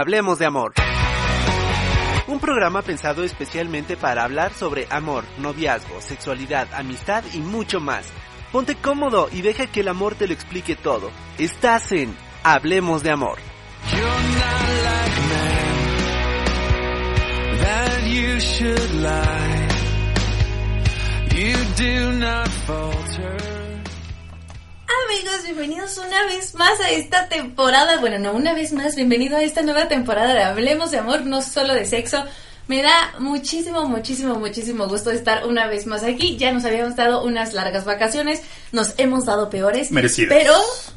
Hablemos de Amor. Un programa pensado especialmente para hablar sobre amor, noviazgo, sexualidad, amistad y mucho más. Ponte cómodo y deja que el amor te lo explique todo. Estás en Hablemos de Amor. You do not falter. Amigos, bienvenidos una vez más a esta temporada. Bueno, no una vez más, bienvenido a esta nueva temporada de Hablemos de Amor, no solo de sexo. Me da muchísimo, muchísimo, muchísimo gusto estar una vez más aquí. Ya nos habíamos dado unas largas vacaciones, nos hemos dado peores. Merecidas. Pero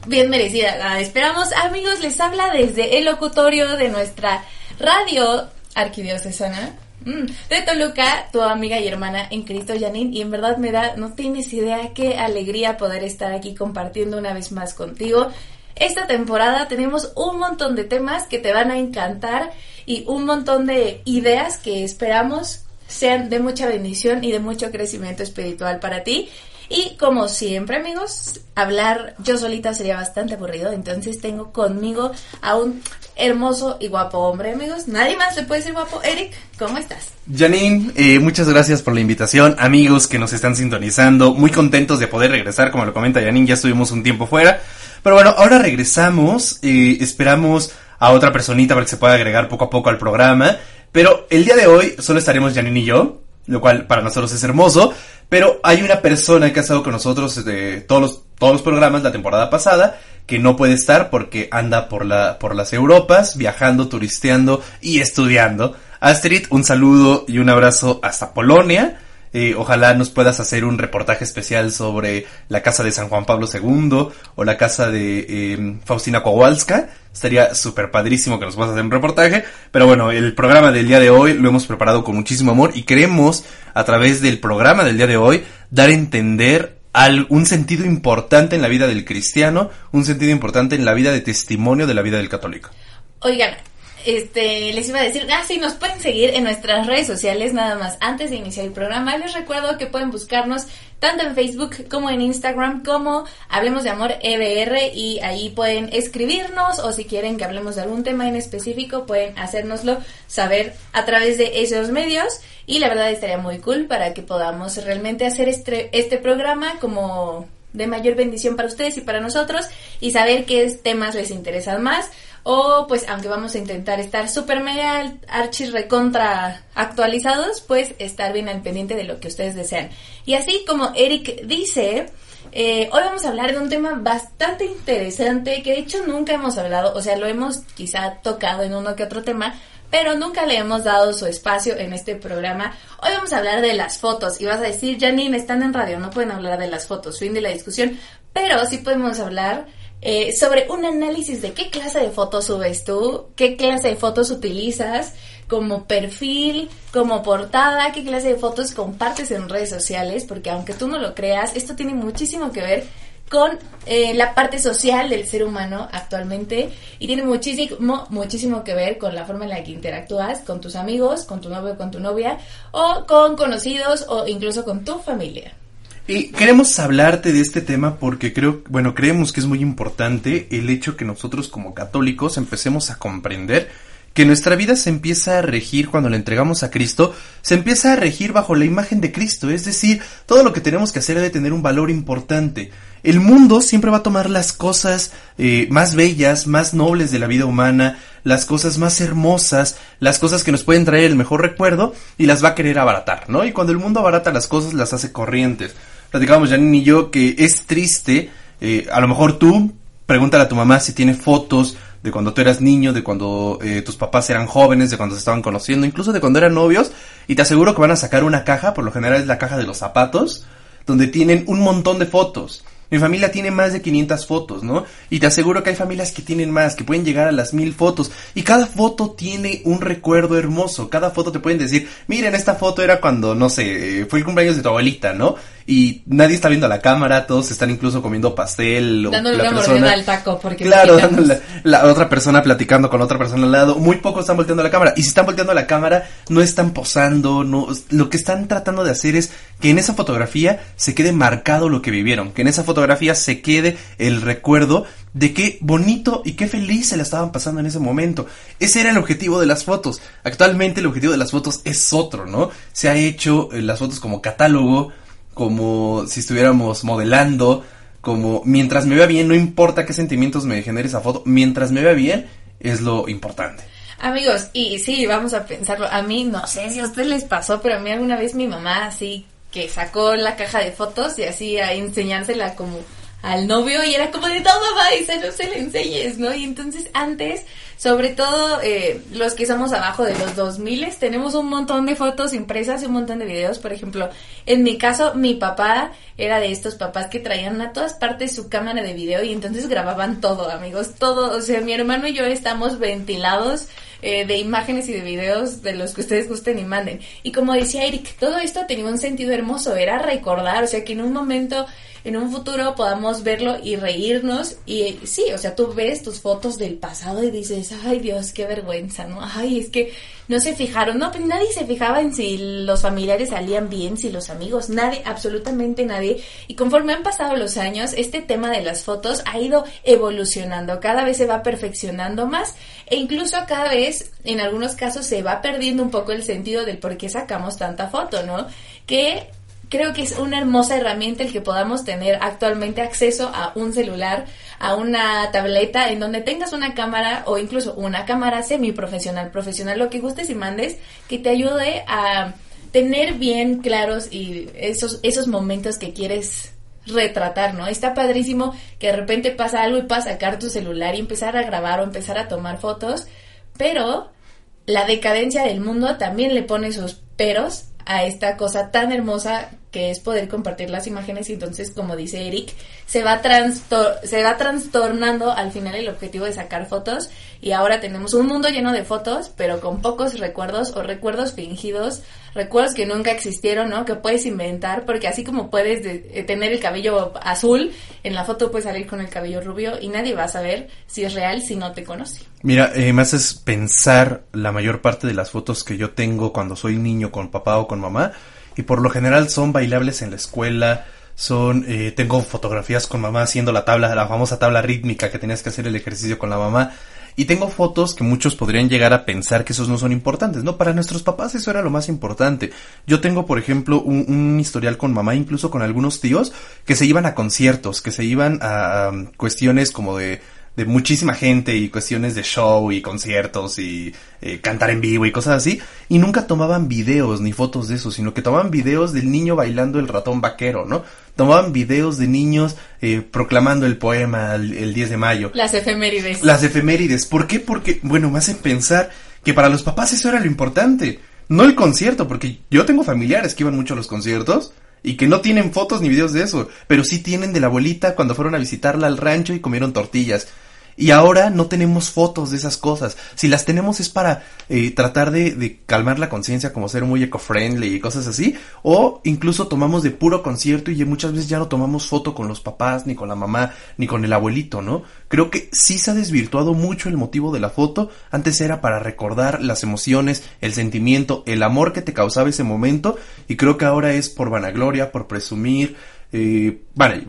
bien merecidas. La esperamos. Amigos, les habla desde el locutorio de nuestra radio arquidiocesana. Mm, De Toluca, tu amiga y hermana en Cristo, Janine, y en verdad me da, no tienes idea qué alegría poder estar aquí compartiendo una vez más contigo. Esta temporada tenemos un montón de temas que te van a encantar y un montón de ideas que esperamos sean de mucha bendición y de mucho crecimiento espiritual para ti. Y como siempre, amigos, hablar yo solita sería bastante aburrido, entonces tengo conmigo a un hermoso y guapo hombre, amigos. Nadie más le puede decir guapo. Eric, ¿cómo estás? Janine, eh, muchas gracias por la invitación. Amigos que nos están sintonizando, muy contentos de poder regresar, como lo comenta Janine, ya estuvimos un tiempo fuera. Pero bueno, ahora regresamos, eh, esperamos a otra personita para que se pueda agregar poco a poco al programa. Pero el día de hoy solo estaremos Janine y yo, lo cual para nosotros es hermoso. Pero hay una persona que ha estado con nosotros de todos los, todos los programas la temporada pasada que no puede estar porque anda por, la, por las Europas, viajando, turisteando y estudiando. Astrid, un saludo y un abrazo hasta Polonia. Eh, ojalá nos puedas hacer un reportaje especial sobre la casa de San Juan Pablo II o la casa de eh, Faustina Kowalska. Estaría súper padrísimo que nos puedas hacer un reportaje. Pero bueno, el programa del día de hoy lo hemos preparado con muchísimo amor y queremos, a través del programa del día de hoy, dar a entender al- un sentido importante en la vida del cristiano, un sentido importante en la vida de testimonio de la vida del católico. Oigan, este, les iba a decir, ah, sí, nos pueden seguir en nuestras redes sociales nada más. Antes de iniciar el programa, les recuerdo que pueden buscarnos tanto en Facebook como en Instagram como Hablemos de Amor EBR y ahí pueden escribirnos o si quieren que hablemos de algún tema en específico pueden hacérnoslo saber a través de esos medios y la verdad estaría muy cool para que podamos realmente hacer este, este programa como de mayor bendición para ustedes y para nosotros y saber qué temas les interesan más o pues aunque vamos a intentar estar súper mega archis recontra actualizados pues estar bien al pendiente de lo que ustedes desean. Y así como Eric dice eh, hoy vamos a hablar de un tema bastante interesante que de hecho nunca hemos hablado. O sea lo hemos quizá tocado en uno que otro tema pero nunca le hemos dado su espacio en este programa. Hoy vamos a hablar de las fotos. Y vas a decir, Janine, están en radio, no pueden hablar de las fotos, fin de la discusión, pero sí podemos hablar eh, sobre un análisis de qué clase de fotos subes tú, qué clase de fotos utilizas como perfil, como portada, qué clase de fotos compartes en redes sociales, porque aunque tú no lo creas, esto tiene muchísimo que ver con eh, la parte social del ser humano actualmente y tiene muchísimo, muchísimo que ver con la forma en la que interactúas con tus amigos, con tu novio, con tu novia o con conocidos o incluso con tu familia. Y queremos hablarte de este tema porque creo, bueno, creemos que es muy importante el hecho que nosotros como católicos empecemos a comprender que nuestra vida se empieza a regir cuando la entregamos a Cristo, se empieza a regir bajo la imagen de Cristo, es decir, todo lo que tenemos que hacer debe tener un valor importante. El mundo siempre va a tomar las cosas eh, más bellas, más nobles de la vida humana, las cosas más hermosas, las cosas que nos pueden traer el mejor recuerdo y las va a querer abaratar, ¿no? Y cuando el mundo abarata las cosas, las hace corrientes. Platicábamos Janine y yo que es triste, eh, a lo mejor tú, pregúntale a tu mamá si tiene fotos de cuando tú eras niño, de cuando eh, tus papás eran jóvenes, de cuando se estaban conociendo, incluso de cuando eran novios, y te aseguro que van a sacar una caja, por lo general es la caja de los zapatos, donde tienen un montón de fotos. Mi familia tiene más de 500 fotos, ¿no? Y te aseguro que hay familias que tienen más, que pueden llegar a las mil fotos. Y cada foto tiene un recuerdo hermoso. Cada foto te pueden decir, miren, esta foto era cuando, no sé, eh, fue el cumpleaños de tu abuelita, ¿no? Y nadie está viendo a la cámara, todos están incluso comiendo pastel o Dándole la una persona al taco porque Claro, dándole la otra persona platicando con otra persona al lado. Muy pocos están volteando a la cámara. Y si están volteando a la cámara, no están posando. No, lo que están tratando de hacer es que en esa fotografía se quede marcado lo que vivieron. Que en esa fotografía se quede el recuerdo de qué bonito y qué feliz se la estaban pasando en ese momento. Ese era el objetivo de las fotos. Actualmente el objetivo de las fotos es otro, ¿no? Se ha hecho eh, las fotos como catálogo, como si estuviéramos modelando, como mientras me vea bien, no importa qué sentimientos me genere esa foto, mientras me vea bien es lo importante. Amigos, y sí, vamos a pensarlo. A mí, no sé si a ustedes les pasó, pero a mí alguna vez mi mamá así que sacó la caja de fotos y así a enseñársela como al novio y era como de y se no se le enseñes, ¿no? Y entonces antes, sobre todo eh, los que somos abajo de los 2000 tenemos un montón de fotos impresas y un montón de videos, por ejemplo, en mi caso mi papá era de estos papás que traían a todas partes su cámara de video y entonces grababan todo, amigos, todo, o sea, mi hermano y yo estamos ventilados eh, de imágenes y de videos de los que ustedes gusten y manden. Y como decía Eric, todo esto tenía un sentido hermoso, era recordar, o sea, que en un momento, en un futuro podamos verlo y reírnos. Y sí, o sea, tú ves tus fotos del pasado y dices, ay Dios, qué vergüenza, ¿no? Ay, es que no se fijaron, no, pues nadie se fijaba en si los familiares salían bien, si los amigos, nadie, absolutamente nadie. Y conforme han pasado los años, este tema de las fotos ha ido evolucionando, cada vez se va perfeccionando más e incluso cada vez, en algunos casos, se va perdiendo un poco el sentido del por qué sacamos tanta foto, ¿no? Que creo que es una hermosa herramienta el que podamos tener actualmente acceso a un celular, a una tableta en donde tengas una cámara o incluso una cámara semiprofesional, profesional, lo que gustes y mandes, que te ayude a tener bien claros y esos, esos momentos que quieres retratar, ¿no? Está padrísimo que de repente pasa algo y puedas sacar tu celular y empezar a grabar o empezar a tomar fotos, pero la decadencia del mundo también le pone sus peros a esta cosa tan hermosa que es poder compartir las imágenes y entonces como dice Eric se va se va trastornando al final el objetivo de sacar fotos y ahora tenemos un mundo lleno de fotos pero con pocos recuerdos o recuerdos fingidos recuerdos que nunca existieron no que puedes inventar porque así como puedes de- eh, tener el cabello azul en la foto puedes salir con el cabello rubio y nadie va a saber si es real si no te conoce. Mira, eh, me haces pensar la mayor parte de las fotos que yo tengo cuando soy niño con papá o con mamá y por lo general son bailables en la escuela, son eh, tengo fotografías con mamá haciendo la tabla, la famosa tabla rítmica que tenías que hacer el ejercicio con la mamá y tengo fotos que muchos podrían llegar a pensar que esos no son importantes, ¿no? Para nuestros papás eso era lo más importante. Yo tengo, por ejemplo, un, historial con mamá, incluso con algunos tíos, que se iban a conciertos, que se iban a, a cuestiones como de de muchísima gente y cuestiones de show y conciertos y eh, cantar en vivo y cosas así y nunca tomaban videos ni fotos de eso sino que tomaban videos del niño bailando el ratón vaquero no tomaban videos de niños eh, proclamando el poema el, el 10 de mayo. Las efemérides. Las efemérides. ¿por qué? porque bueno me hacen pensar que para los papás eso era lo importante. No el concierto porque yo tengo familiares que iban mucho a los conciertos y que no tienen fotos ni videos de eso, pero sí tienen de la abuelita cuando fueron a visitarla al rancho y comieron tortillas. Y ahora no tenemos fotos de esas cosas. Si las tenemos es para eh, tratar de, de calmar la conciencia, como ser muy eco-friendly y cosas así. O incluso tomamos de puro concierto y muchas veces ya no tomamos foto con los papás, ni con la mamá, ni con el abuelito, ¿no? Creo que sí se ha desvirtuado mucho el motivo de la foto. Antes era para recordar las emociones, el sentimiento, el amor que te causaba ese momento. Y creo que ahora es por vanagloria, por presumir, eh, vale,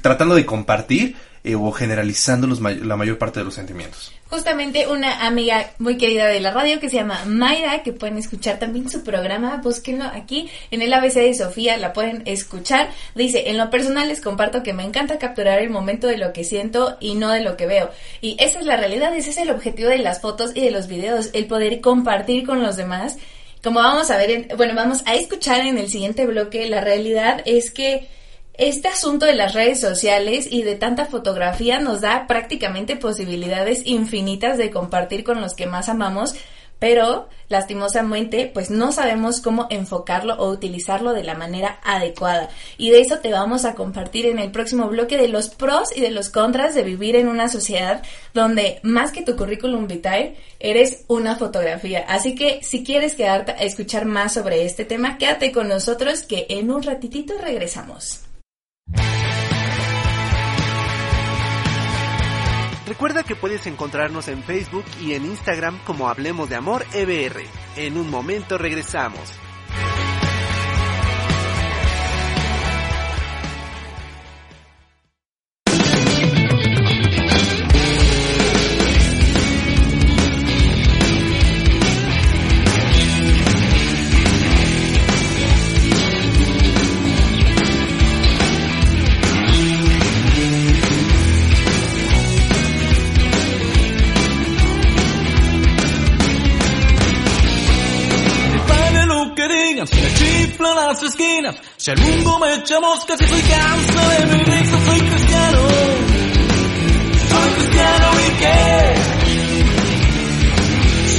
tratando de compartir eh, o generalizando los la mayor parte de los sentimientos. Justamente una amiga muy querida de la radio que se llama Mayra, que pueden escuchar también su programa, búsquenlo aquí en el ABC de Sofía, la pueden escuchar. Dice, en lo personal les comparto que me encanta capturar el momento de lo que siento y no de lo que veo. Y esa es la realidad, ese es el objetivo de las fotos y de los videos, el poder compartir con los demás. Como vamos a ver, en- bueno, vamos a escuchar en el siguiente bloque, la realidad es que este asunto de las redes sociales y de tanta fotografía nos da prácticamente posibilidades infinitas de compartir con los que más amamos, pero lastimosamente pues no sabemos cómo enfocarlo o utilizarlo de la manera adecuada. Y de eso te vamos a compartir en el próximo bloque de los pros y de los contras de vivir en una sociedad donde más que tu currículum vitae eres una fotografía. Así que si quieres quedarte a escuchar más sobre este tema, quédate con nosotros que en un ratitito regresamos. Recuerda que puedes encontrarnos en Facebook y en Instagram como Hablemos de Amor EBR. En un momento regresamos. Las esquinas. Si el mundo me echa moscas y soy canso de mi risa, soy cristiano. Soy cristiano y qué?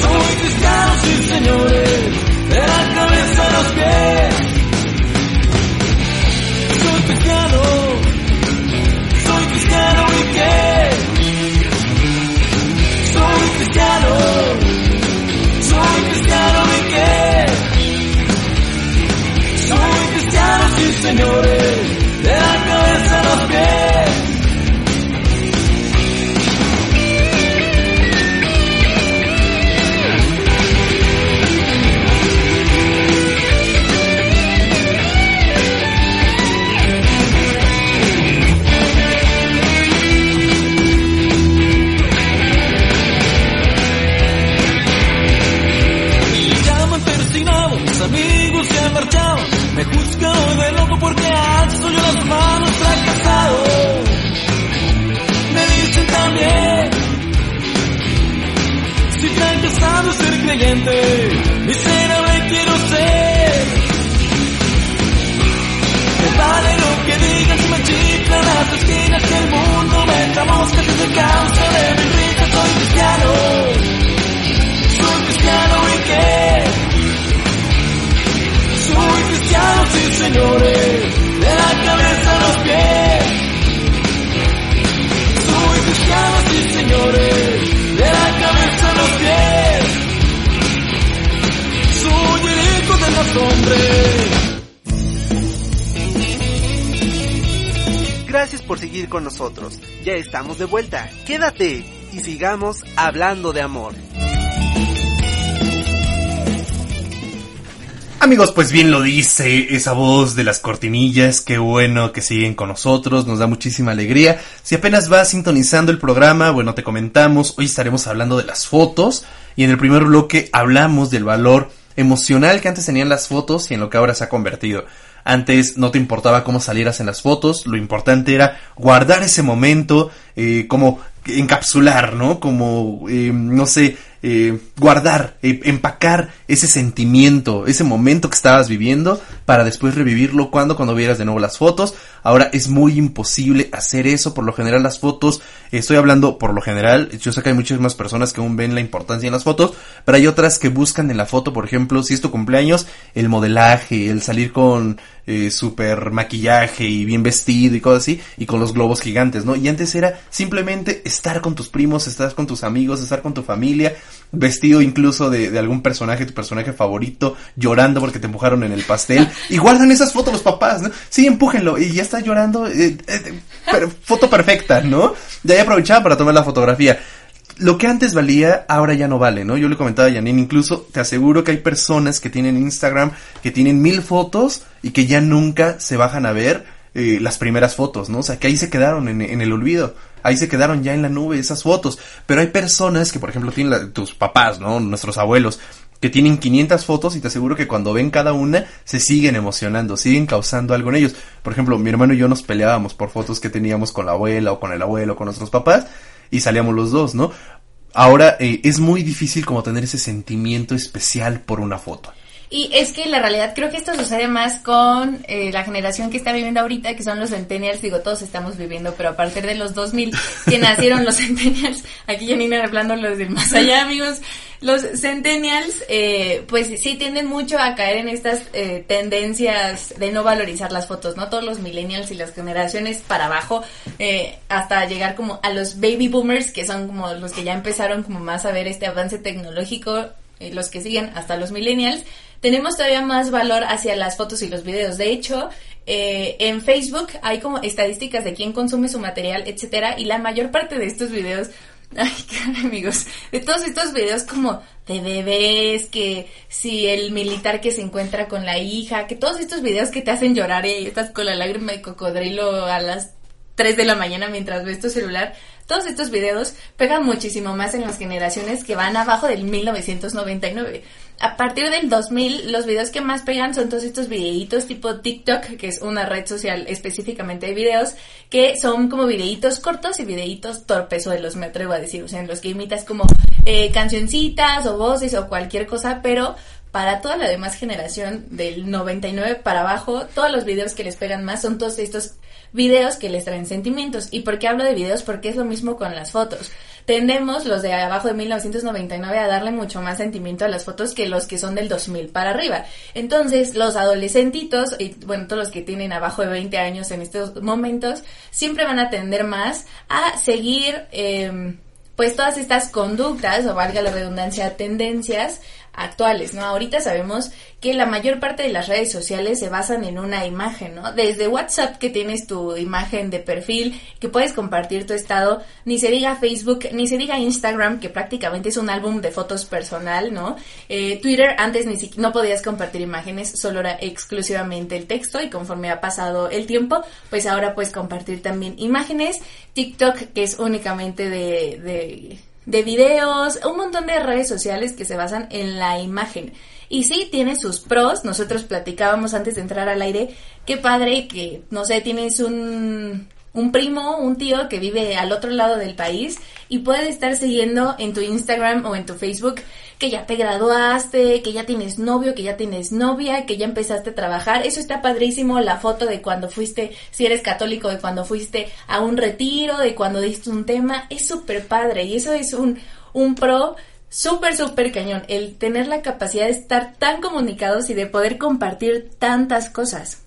Soy cristiano, sí señores, de la cabeza a los pies. Soy cristiano, soy cristiano y qué? Señores, de la cabeza a los pies. Porque alzo yo las manos fracasado. Me dicen también, si fracasado ser creyente, miserable quiero ser. Me vale lo que digan si me chiflan las esquinas que el mundo me moscas es el causa de mi risa, soy cristiano. Soy cristiano y qué? Soy cristiano, sí señores, de la cabeza a los pies. Soy cristiano, sí señores, de la cabeza a los pies. Soy el hijo de los hombres. Gracias por seguir con nosotros. Ya estamos de vuelta. Quédate y sigamos hablando de amor. Amigos, pues bien lo dice esa voz de las cortinillas, qué bueno que siguen con nosotros, nos da muchísima alegría. Si apenas vas sintonizando el programa, bueno, te comentamos, hoy estaremos hablando de las fotos y en el primer bloque hablamos del valor emocional que antes tenían las fotos y en lo que ahora se ha convertido. Antes no te importaba cómo salieras en las fotos, lo importante era guardar ese momento, eh, como encapsular, ¿no? Como, eh, no sé, eh, guardar, eh, empacar ese sentimiento, ese momento que estabas viviendo para después revivirlo cuando cuando vieras de nuevo las fotos. Ahora es muy imposible hacer eso, por lo general las fotos, estoy hablando por lo general, yo sé que hay muchísimas personas que aún ven la importancia en las fotos, pero hay otras que buscan en la foto, por ejemplo, si es tu cumpleaños, el modelaje, el salir con eh, super maquillaje y bien vestido y cosas así, y con los globos gigantes, ¿no? Y antes era simplemente estar con tus primos, estar con tus amigos, estar con tu familia, vestido incluso de, de algún personaje, tu personaje favorito, llorando porque te empujaron en el pastel, y guardan esas fotos los papás, ¿no? Sí, empújenlo, y ya está llorando, eh, eh, pero foto perfecta, ¿no? De ahí aprovechaba para tomar la fotografía. Lo que antes valía, ahora ya no vale, ¿no? Yo le comentaba a Janine, incluso te aseguro que hay personas que tienen Instagram, que tienen mil fotos y que ya nunca se bajan a ver eh, las primeras fotos, ¿no? O sea, que ahí se quedaron en, en, el olvido. Ahí se quedaron ya en la nube esas fotos. Pero hay personas que, por ejemplo, tienen tus papás, ¿no? Nuestros abuelos, que tienen 500 fotos y te aseguro que cuando ven cada una se siguen emocionando, siguen causando algo en ellos. Por ejemplo, mi hermano y yo nos peleábamos por fotos que teníamos con la abuela o con el abuelo o con nuestros papás y salíamos los dos, ¿no? Ahora eh, es muy difícil como tener ese sentimiento especial por una foto. Y es que la realidad creo que esto sucede más con eh, la generación que está viviendo ahorita, que son los centennials, digo, todos estamos viviendo, pero a partir de los 2000 que nacieron los centennials, aquí Janina hablando los del más allá, amigos, los centennials, eh, pues sí tienden mucho a caer en estas eh, tendencias de no valorizar las fotos, ¿no? Todos los millennials y las generaciones para abajo, eh, hasta llegar como a los baby boomers, que son como los que ya empezaron como más a ver este avance tecnológico, eh, los que siguen hasta los millennials, tenemos todavía más valor hacia las fotos y los videos. De hecho, eh, en Facebook hay como estadísticas de quién consume su material, etcétera, y la mayor parte de estos videos Ay, qué amigos. De todos estos videos como de bebés, que si el militar que se encuentra con la hija, que todos estos videos que te hacen llorar y estás con la lágrima de cocodrilo a las 3 de la mañana mientras ves tu celular, todos estos videos pegan muchísimo más en las generaciones que van abajo del 1999 a partir del 2000, los videos que más pegan son todos estos videitos tipo TikTok, que es una red social específicamente de videos, que son como videitos cortos y videitos torpes, o los me atrevo a decir, o sea, en los que imitas como eh, cancioncitas o voces o cualquier cosa, pero para toda la demás generación del 99 para abajo, todos los videos que les pegan más son todos estos videos que les traen sentimientos. ¿Y por qué hablo de videos? Porque es lo mismo con las fotos tendemos los de abajo de 1999 a darle mucho más sentimiento a las fotos que los que son del 2000 para arriba. Entonces, los adolescentitos, y bueno, todos los que tienen abajo de 20 años en estos momentos, siempre van a tender más a seguir, eh, pues todas estas conductas, o valga la redundancia, tendencias actuales, ¿no? Ahorita sabemos que la mayor parte de las redes sociales se basan en una imagen, ¿no? Desde WhatsApp que tienes tu imagen de perfil, que puedes compartir tu estado, ni se diga Facebook, ni se diga Instagram, que prácticamente es un álbum de fotos personal, ¿no? Eh, Twitter antes ni siquiera no podías compartir imágenes, solo era exclusivamente el texto y conforme ha pasado el tiempo, pues ahora puedes compartir también imágenes. TikTok, que es únicamente de, de de videos, un montón de redes sociales que se basan en la imagen. Y sí, tiene sus pros. Nosotros platicábamos antes de entrar al aire. Qué padre que, no sé, tienes un, un primo, un tío que vive al otro lado del país y puede estar siguiendo en tu Instagram o en tu Facebook que ya te graduaste, que ya tienes novio, que ya tienes novia, que ya empezaste a trabajar. Eso está padrísimo, la foto de cuando fuiste, si eres católico, de cuando fuiste a un retiro, de cuando diste un tema. Es súper padre y eso es un, un pro súper, súper cañón. El tener la capacidad de estar tan comunicados y de poder compartir tantas cosas.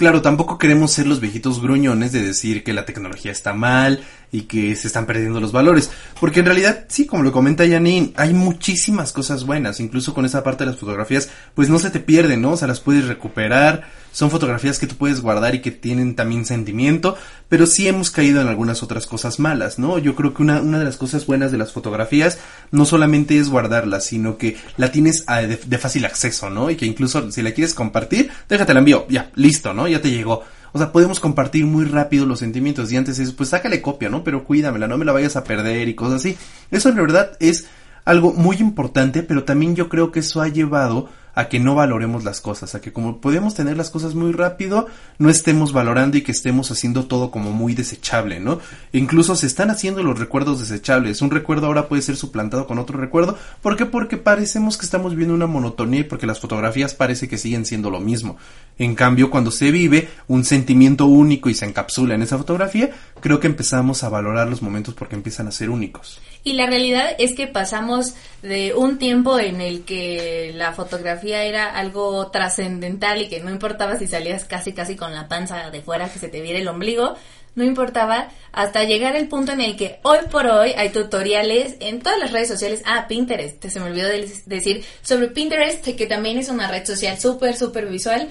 Claro, tampoco queremos ser los viejitos gruñones de decir que la tecnología está mal, y que se están perdiendo los valores. Porque en realidad, sí, como lo comenta Janine, hay muchísimas cosas buenas, incluso con esa parte de las fotografías, pues no se te pierden, ¿no? O sea, las puedes recuperar, son fotografías que tú puedes guardar y que tienen también sentimiento, pero sí hemos caído en algunas otras cosas malas, ¿no? Yo creo que una, una de las cosas buenas de las fotografías no solamente es guardarlas, sino que la tienes a, de, de fácil acceso, ¿no? Y que incluso si la quieres compartir, déjate la envío, ya, listo, ¿no? Ya te llegó o sea, podemos compartir muy rápido los sentimientos y antes es, pues sácale copia, ¿no? Pero cuídamela, no me la vayas a perder y cosas así. Eso en verdad es algo muy importante, pero también yo creo que eso ha llevado a que no valoremos las cosas, a que como podemos tener las cosas muy rápido, no estemos valorando y que estemos haciendo todo como muy desechable, ¿no? incluso se están haciendo los recuerdos desechables. Un recuerdo ahora puede ser suplantado con otro recuerdo. ¿Por qué? Porque parecemos que estamos viendo una monotonía y porque las fotografías parece que siguen siendo lo mismo. En cambio, cuando se vive un sentimiento único y se encapsula en esa fotografía, creo que empezamos a valorar los momentos porque empiezan a ser únicos. Y la realidad es que pasamos de un tiempo en el que la fotografía era algo trascendental y que no importaba si salías casi casi con la panza de fuera que se te viera el ombligo, no importaba hasta llegar al punto en el que hoy por hoy hay tutoriales en todas las redes sociales. Ah, Pinterest, se me olvidó decir sobre Pinterest, que también es una red social súper, súper visual.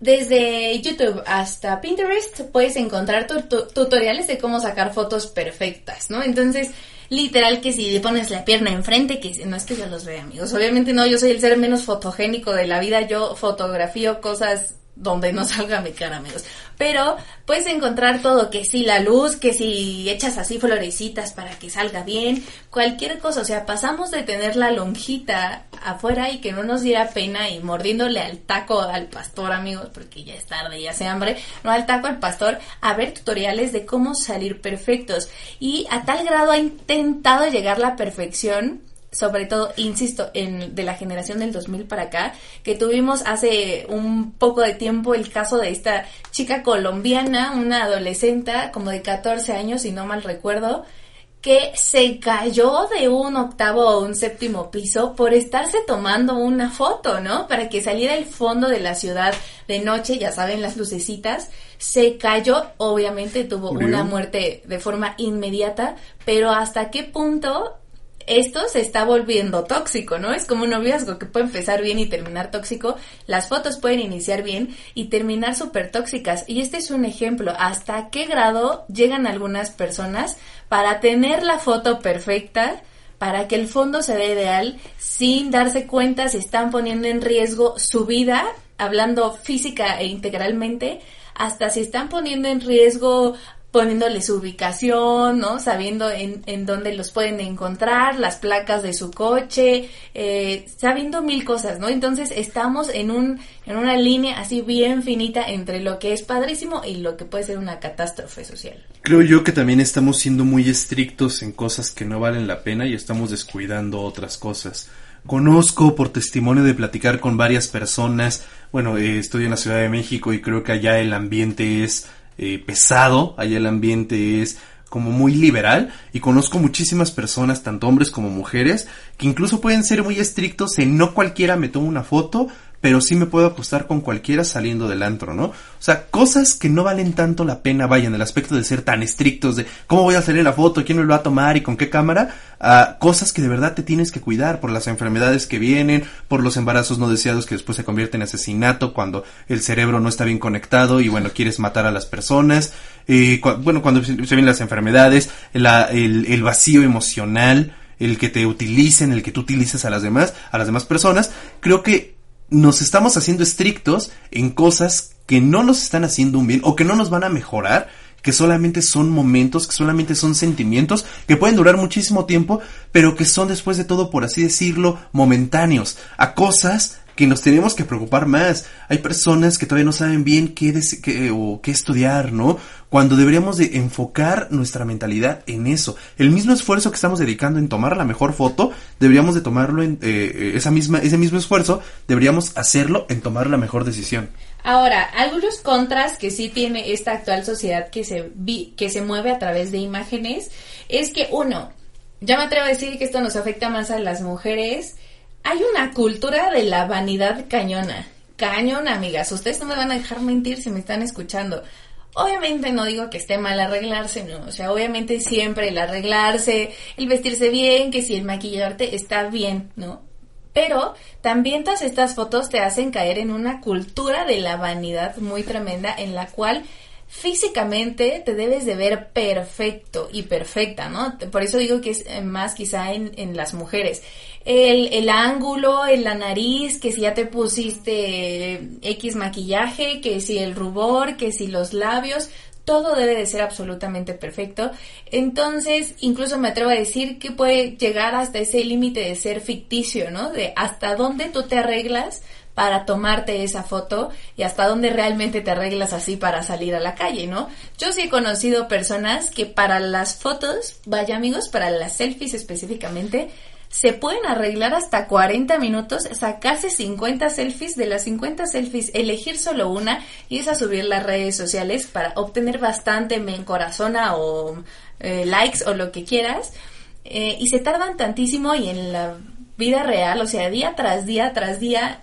Desde YouTube hasta Pinterest puedes encontrar tutoriales de cómo sacar fotos perfectas, ¿no? Entonces, literal que si le pones la pierna enfrente, que no es que yo los vea, amigos. Obviamente no, yo soy el ser menos fotogénico de la vida, yo fotografío cosas donde no salga mi cara, amigos. Pero puedes encontrar todo, que si la luz, que si echas así florecitas para que salga bien, cualquier cosa. O sea, pasamos de tener la lonjita afuera y que no nos diera pena y mordiéndole al taco al pastor, amigos, porque ya es tarde y hace hambre, no al taco al pastor, a ver tutoriales de cómo salir perfectos. Y a tal grado ha intentado llegar la perfección sobre todo, insisto, en, de la generación del 2000 para acá, que tuvimos hace un poco de tiempo el caso de esta chica colombiana, una adolescente como de 14 años, si no mal recuerdo, que se cayó de un octavo o un séptimo piso por estarse tomando una foto, ¿no? Para que saliera el fondo de la ciudad de noche, ya saben, las lucecitas, se cayó, obviamente tuvo una muerte de forma inmediata, pero hasta qué punto esto se está volviendo tóxico, ¿no? Es como un noviazgo que puede empezar bien y terminar tóxico. Las fotos pueden iniciar bien y terminar súper tóxicas. Y este es un ejemplo. ¿Hasta qué grado llegan algunas personas para tener la foto perfecta? para que el fondo se vea ideal sin darse cuenta si están poniendo en riesgo su vida, hablando física e integralmente, hasta si están poniendo en riesgo poniéndole su ubicación, ¿no? Sabiendo en, en dónde los pueden encontrar, las placas de su coche, eh, sabiendo mil cosas, ¿no? Entonces estamos en un, en una línea así bien finita entre lo que es padrísimo y lo que puede ser una catástrofe social. Creo yo que también estamos siendo muy estrictos en cosas que no valen la pena y estamos descuidando otras cosas. Conozco por testimonio de platicar con varias personas, bueno, eh, estoy en la Ciudad de México y creo que allá el ambiente es eh, pesado, allá el ambiente es como muy liberal y conozco muchísimas personas, tanto hombres como mujeres, que incluso pueden ser muy estrictos en no cualquiera me toma una foto, pero sí me puedo acostar con cualquiera saliendo del antro, ¿no? O sea, cosas que no valen tanto la pena, vaya, en el aspecto de ser tan estrictos, de cómo voy a salir la foto, quién me lo va a tomar y con qué cámara, a cosas que de verdad te tienes que cuidar por las enfermedades que vienen, por los embarazos no deseados que después se convierten en asesinato cuando el cerebro no está bien conectado y bueno, quieres matar a las personas, eh, bueno, cuando se vienen las enfermedades, el, el vacío emocional, el que te utilicen, el que tú utilices a las demás, a las demás personas, creo que nos estamos haciendo estrictos en cosas que no nos están haciendo un bien o que no nos van a mejorar, que solamente son momentos, que solamente son sentimientos, que pueden durar muchísimo tiempo, pero que son después de todo, por así decirlo, momentáneos, a cosas que nos tenemos que preocupar más. Hay personas que todavía no saben bien qué, qué, o qué estudiar, ¿no? Cuando deberíamos de enfocar nuestra mentalidad en eso. El mismo esfuerzo que estamos dedicando en tomar la mejor foto, deberíamos de tomarlo en eh, eh, esa misma, ese mismo esfuerzo, deberíamos hacerlo en tomar la mejor decisión. Ahora, algunos contras que sí tiene esta actual sociedad que se, vi, que se mueve a través de imágenes es que uno, ya me atrevo a decir que esto nos afecta más a las mujeres, hay una cultura de la vanidad cañona. Cañona, amigas. Ustedes no me van a dejar mentir si me están escuchando. Obviamente no digo que esté mal arreglarse, no. O sea, obviamente siempre el arreglarse, el vestirse bien, que si el maquillarte está bien, ¿no? Pero también todas estas fotos te hacen caer en una cultura de la vanidad muy tremenda en la cual físicamente te debes de ver perfecto y perfecta, ¿no? Por eso digo que es más quizá en, en las mujeres el, el ángulo, en la nariz, que si ya te pusiste X maquillaje, que si el rubor, que si los labios, todo debe de ser absolutamente perfecto. Entonces, incluso me atrevo a decir que puede llegar hasta ese límite de ser ficticio, ¿no? De hasta dónde tú te arreglas para tomarte esa foto y hasta dónde realmente te arreglas así para salir a la calle, ¿no? Yo sí he conocido personas que para las fotos, vaya amigos, para las selfies específicamente, se pueden arreglar hasta 40 minutos, sacarse 50 selfies, de las 50 selfies elegir solo una y esa subir las redes sociales para obtener bastante me encorazona o eh, likes o lo que quieras. Eh, y se tardan tantísimo y en la vida real, o sea, día tras día tras día,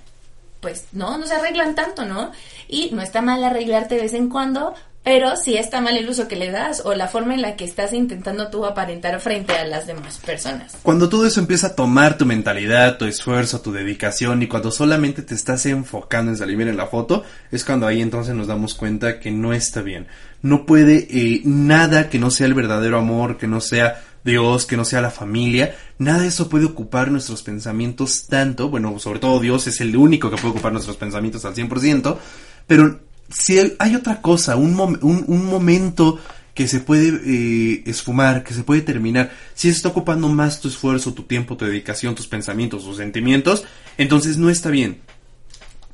pues no, no se arreglan tanto, ¿no? Y no está mal arreglarte de vez en cuando, pero si está mal el uso que le das o la forma en la que estás intentando tú aparentar frente a las demás personas. Cuando todo eso empieza a tomar tu mentalidad, tu esfuerzo, tu dedicación y cuando solamente te estás enfocando en salir bien en la foto, es cuando ahí entonces nos damos cuenta que no está bien. No puede eh, nada que no sea el verdadero amor, que no sea Dios, que no sea la familia, nada de eso puede ocupar nuestros pensamientos tanto, bueno, sobre todo Dios es el único que puede ocupar nuestros pensamientos al 100%, pero si hay otra cosa, un, un, momento que se puede eh, esfumar, que se puede terminar, si está ocupando más tu esfuerzo, tu tiempo, tu dedicación, tus pensamientos, tus sentimientos, entonces no está bien.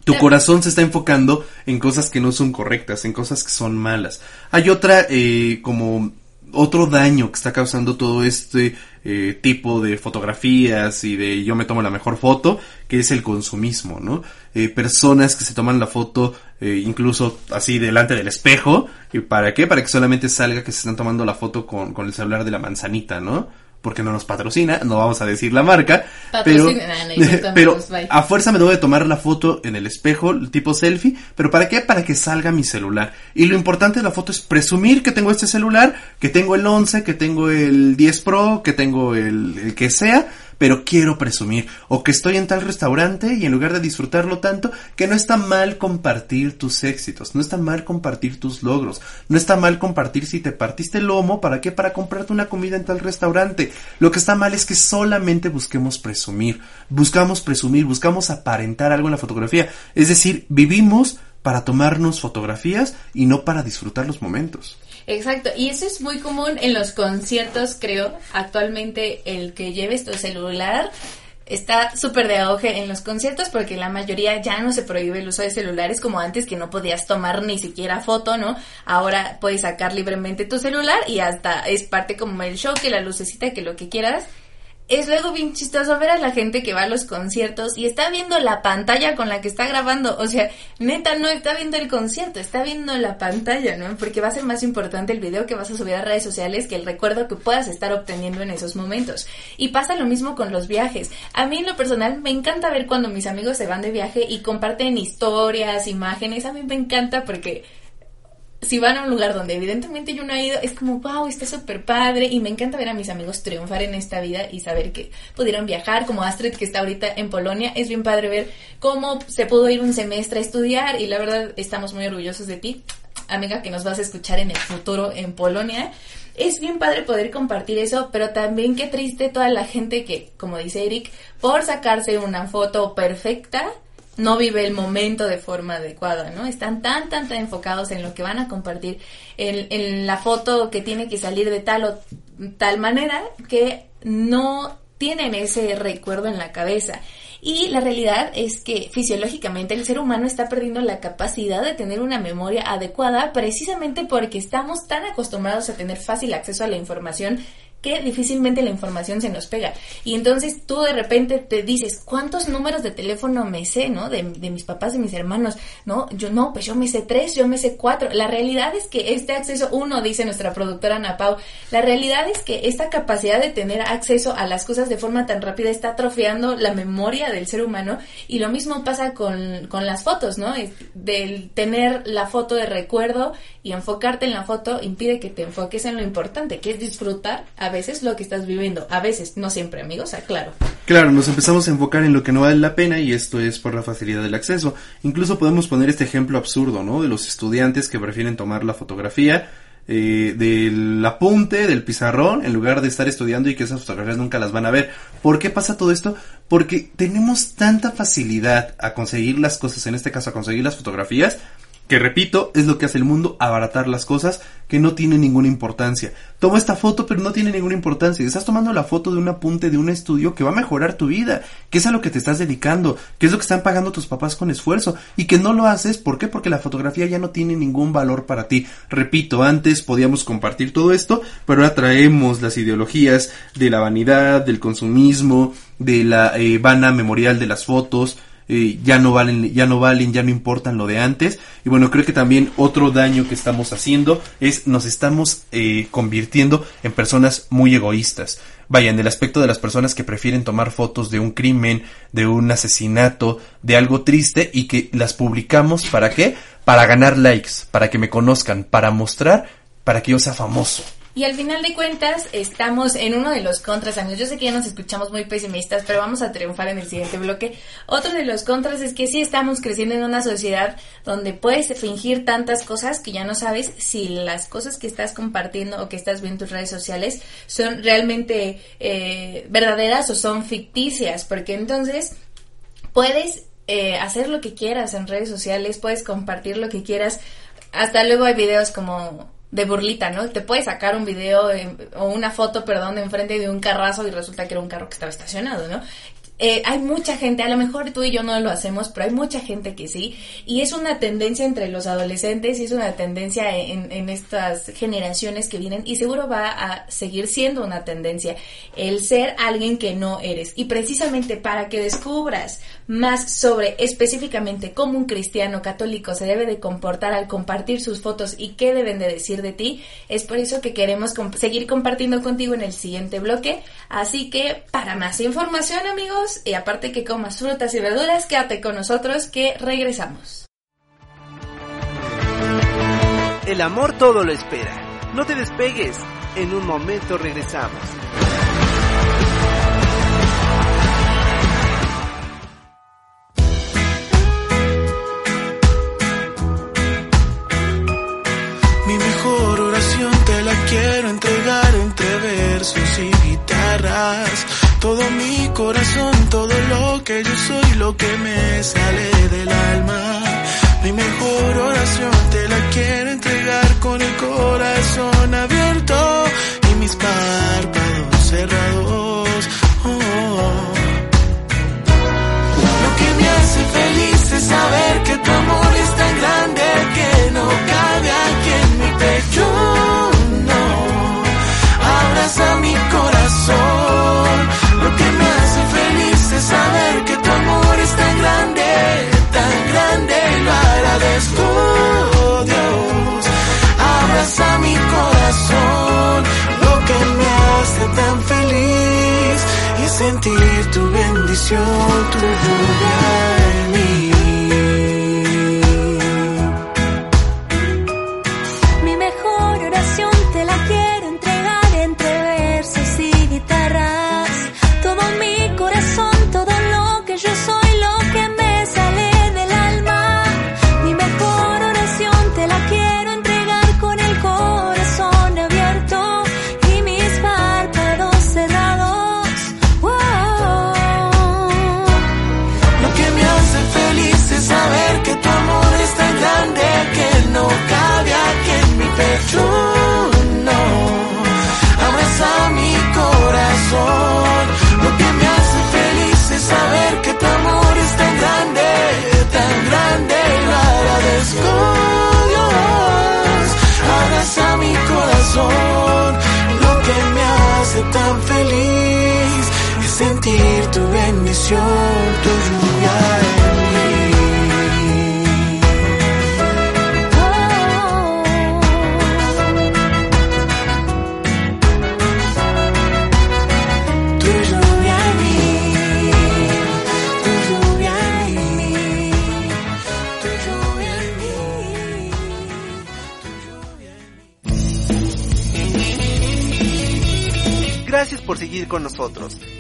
Tu corazón se está enfocando en cosas que no son correctas, en cosas que son malas. Hay otra eh, como otro daño que está causando todo este eh, tipo de fotografías y de yo me tomo la mejor foto, que es el consumismo, ¿no? Eh, personas que se toman la foto eh, incluso así delante del espejo, ¿y para qué? Para que solamente salga que se están tomando la foto con, con el celular de la manzanita, ¿no? Porque no nos patrocina, no vamos a decir la marca, pero, Patrocina, pero pues, bye. a fuerza me debo de tomar la foto en el espejo, tipo selfie, pero ¿para qué? Para que salga mi celular. Y lo importante de la foto es presumir que tengo este celular, que tengo el 11, que tengo el 10 Pro, que tengo el, el que sea, pero quiero presumir, o que estoy en tal restaurante y en lugar de disfrutarlo tanto, que no está mal compartir tus éxitos, no está mal compartir tus logros, no está mal compartir si te partiste el lomo, ¿para qué? Para comprarte una comida en tal restaurante. Lo que está mal es que solamente busquemos presumir, buscamos presumir, buscamos aparentar algo en la fotografía, es decir, vivimos para tomarnos fotografías y no para disfrutar los momentos. Exacto, y eso es muy común en los conciertos, creo. Actualmente el que lleves tu celular está súper de auge en los conciertos porque la mayoría ya no se prohíbe el uso de celulares como antes que no podías tomar ni siquiera foto, ¿no? Ahora puedes sacar libremente tu celular y hasta es parte como el show, que la lucecita, que lo que quieras. Es luego bien chistoso ver a la gente que va a los conciertos y está viendo la pantalla con la que está grabando. O sea, neta, no está viendo el concierto, está viendo la pantalla, ¿no? Porque va a ser más importante el video que vas a subir a redes sociales que el recuerdo que puedas estar obteniendo en esos momentos. Y pasa lo mismo con los viajes. A mí en lo personal me encanta ver cuando mis amigos se van de viaje y comparten historias, imágenes. A mí me encanta porque si van a un lugar donde evidentemente yo no he ido, es como, wow, está súper padre y me encanta ver a mis amigos triunfar en esta vida y saber que pudieron viajar, como Astrid que está ahorita en Polonia, es bien padre ver cómo se pudo ir un semestre a estudiar y la verdad estamos muy orgullosos de ti, amiga, que nos vas a escuchar en el futuro en Polonia. Es bien padre poder compartir eso, pero también qué triste toda la gente que, como dice Eric, por sacarse una foto perfecta, no vive el momento de forma adecuada, ¿no? Están tan, tan, tan enfocados en lo que van a compartir, en, en la foto que tiene que salir de tal o tal manera que no tienen ese recuerdo en la cabeza. Y la realidad es que fisiológicamente el ser humano está perdiendo la capacidad de tener una memoria adecuada precisamente porque estamos tan acostumbrados a tener fácil acceso a la información que difícilmente la información se nos pega. Y entonces tú de repente te dices, ¿cuántos números de teléfono me sé, no? De, de, mis papás, de mis hermanos, ¿no? Yo no, pues yo me sé tres, yo me sé cuatro. La realidad es que este acceso, uno, dice nuestra productora Ana Pau, la realidad es que esta capacidad de tener acceso a las cosas de forma tan rápida está atrofiando la memoria del ser humano y lo mismo pasa con, con las fotos, ¿no? Del tener la foto de recuerdo y enfocarte en la foto impide que te enfoques en lo importante, que es disfrutar a veces lo que estás viviendo, a veces, no siempre, amigos, aclaro. Claro, nos empezamos a enfocar en lo que no vale la pena y esto es por la facilidad del acceso. Incluso podemos poner este ejemplo absurdo, ¿no? De los estudiantes que prefieren tomar la fotografía eh, del apunte, del pizarrón, en lugar de estar estudiando y que esas fotografías nunca las van a ver. ¿Por qué pasa todo esto? Porque tenemos tanta facilidad a conseguir las cosas, en este caso a conseguir las fotografías, que repito, es lo que hace el mundo, abaratar las cosas que no tienen ninguna importancia. Toma esta foto, pero no tiene ninguna importancia. Estás tomando la foto de un apunte de un estudio que va a mejorar tu vida, que es a lo que te estás dedicando, que es lo que están pagando tus papás con esfuerzo y que no lo haces, ¿por qué? Porque la fotografía ya no tiene ningún valor para ti. Repito, antes podíamos compartir todo esto, pero ahora traemos las ideologías de la vanidad, del consumismo, de la eh, vana memorial de las fotos, eh, ya no valen, ya no valen, ya no importan lo de antes. Y bueno, creo que también otro daño que estamos haciendo es nos estamos eh, convirtiendo en personas muy egoístas. Vaya, en el aspecto de las personas que prefieren tomar fotos de un crimen, de un asesinato, de algo triste y que las publicamos para qué? Para ganar likes, para que me conozcan, para mostrar, para que yo sea famoso. Y al final de cuentas, estamos en uno de los contras, amigos. Yo sé que ya nos escuchamos muy pesimistas, pero vamos a triunfar en el siguiente bloque. Otro de los contras es que sí estamos creciendo en una sociedad donde puedes fingir tantas cosas que ya no sabes si las cosas que estás compartiendo o que estás viendo en tus redes sociales son realmente eh, verdaderas o son ficticias, porque entonces puedes eh, hacer lo que quieras en redes sociales, puedes compartir lo que quieras. Hasta luego hay videos como de burlita, ¿no? Te puedes sacar un video eh, o una foto, perdón, enfrente de un carrazo y resulta que era un carro que estaba estacionado, ¿no? eh, hay mucha gente, a lo mejor tú y yo no lo hacemos, pero hay mucha gente que sí, y es una tendencia entre los adolescentes y es una tendencia en, en estas generaciones que vienen y seguro va a seguir siendo una tendencia el ser alguien que no eres. Y precisamente para que descubras más sobre específicamente cómo un cristiano católico se debe de comportar al compartir sus fotos y qué deben de decir de ti, es por eso que queremos seguir compartiendo contigo en el siguiente bloque. Así que para más información amigos, y aparte que comas frutas y verduras, quédate con nosotros que regresamos. El amor todo lo espera. No te despegues. En un momento regresamos. Quiero entregar entre versos y guitarras. Todo mi corazón, todo lo que yo soy, lo que me sale del alma. Mi mejor oración te la quiero entregar con el corazón abierto y mis párpados cerrados. Oh. Lo que me hace feliz es saber que tu amor es tan grande que no cabe aquí en mi pecho. Abraza mi corazón. Lo que me hace feliz es saber que tu amor es tan grande, tan grande y lo agradezco, Dios. Abraza mi corazón. Lo que me hace tan feliz es sentir tu bendición, tu lluvia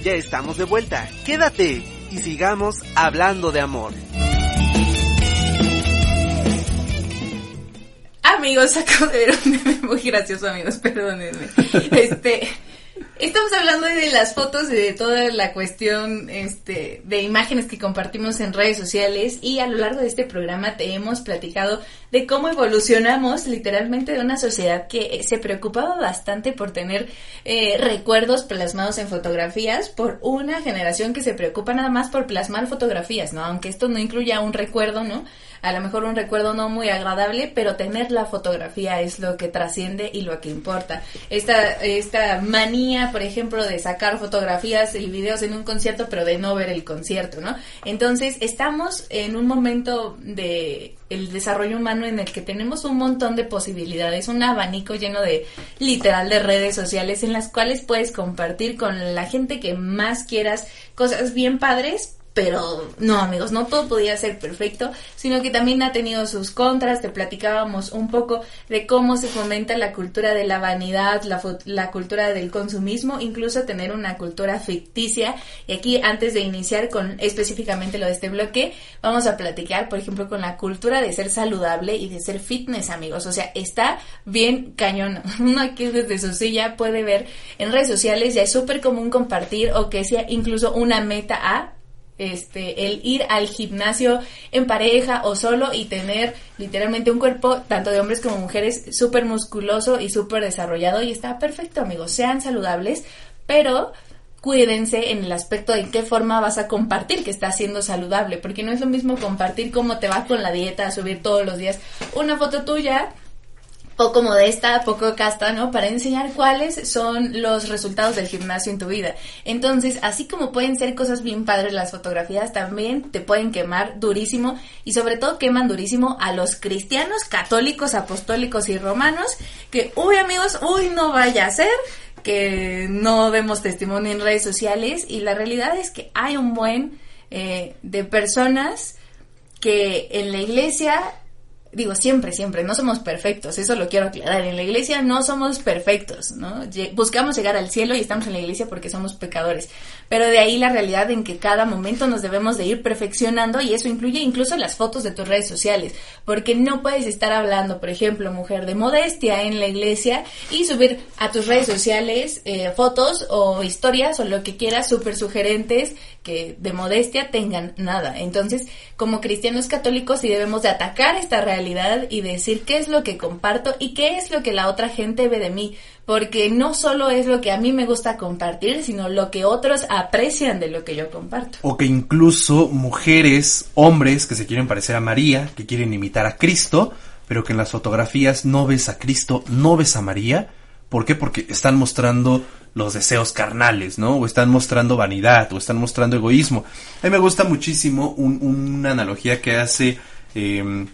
Ya estamos de vuelta. Quédate y sigamos hablando de amor. Amigos, acabo de ver un meme muy gracioso, amigos, perdónenme. Este, estamos hablando de las fotos y de toda la cuestión este, de imágenes que compartimos en redes sociales y a lo largo de este programa te hemos platicado de cómo evolucionamos literalmente de una sociedad que se preocupaba bastante por tener eh, recuerdos plasmados en fotografías por una generación que se preocupa nada más por plasmar fotografías, ¿no? Aunque esto no incluya un recuerdo, ¿no? a lo mejor un recuerdo no muy agradable, pero tener la fotografía es lo que trasciende y lo que importa. Esta, esta manía, por ejemplo, de sacar fotografías y videos en un concierto, pero de no ver el concierto, ¿no? Entonces, estamos en un momento de el desarrollo humano en el que tenemos un montón de posibilidades, un abanico lleno de literal de redes sociales en las cuales puedes compartir con la gente que más quieras cosas bien padres, pero no amigos, no todo podía ser perfecto, sino que también ha tenido sus contras, te platicábamos un poco de cómo se fomenta la cultura de la vanidad, la, cultura del consumismo, incluso tener una cultura ficticia. Y aquí antes de iniciar con específicamente lo de este bloque, vamos a platicar, por ejemplo, con la cultura de ser saludable y de ser fitness amigos, o sea, está bien cañón. Uno aquí desde su silla puede ver en redes sociales, ya es súper común compartir o que sea incluso una meta a este, el ir al gimnasio en pareja o solo y tener literalmente un cuerpo, tanto de hombres como mujeres, súper musculoso y súper desarrollado y está perfecto, amigos. Sean saludables, pero cuídense en el aspecto de en qué forma vas a compartir que está siendo saludable, porque no es lo mismo compartir cómo te va con la dieta, subir todos los días una foto tuya poco modesta, poco casta, ¿no? Para enseñar cuáles son los resultados del gimnasio en tu vida. Entonces, así como pueden ser cosas bien padres las fotografías, también te pueden quemar durísimo y sobre todo queman durísimo a los cristianos, católicos, apostólicos y romanos, que, uy amigos, uy, no vaya a ser que no demos testimonio en redes sociales y la realidad es que hay un buen eh, de personas que en la iglesia digo siempre, siempre, no somos perfectos, eso lo quiero aclarar, en la iglesia no somos perfectos, ¿no? Buscamos llegar al cielo y estamos en la iglesia porque somos pecadores, pero de ahí la realidad en que cada momento nos debemos de ir perfeccionando y eso incluye incluso las fotos de tus redes sociales, porque no puedes estar hablando, por ejemplo, mujer de modestia en la iglesia y subir a tus redes sociales eh, fotos o historias o lo que quieras súper sugerentes que de modestia tengan nada. Entonces, como cristianos católicos sí debemos de atacar esta realidad y decir qué es lo que comparto y qué es lo que la otra gente ve de mí, porque no solo es lo que a mí me gusta compartir, sino lo que otros aprecian de lo que yo comparto. O que incluso mujeres, hombres que se quieren parecer a María, que quieren imitar a Cristo, pero que en las fotografías no ves a Cristo, no ves a María. ¿Por qué? Porque están mostrando los deseos carnales, ¿no? O están mostrando vanidad, o están mostrando egoísmo. A mí me gusta muchísimo una analogía que hace em,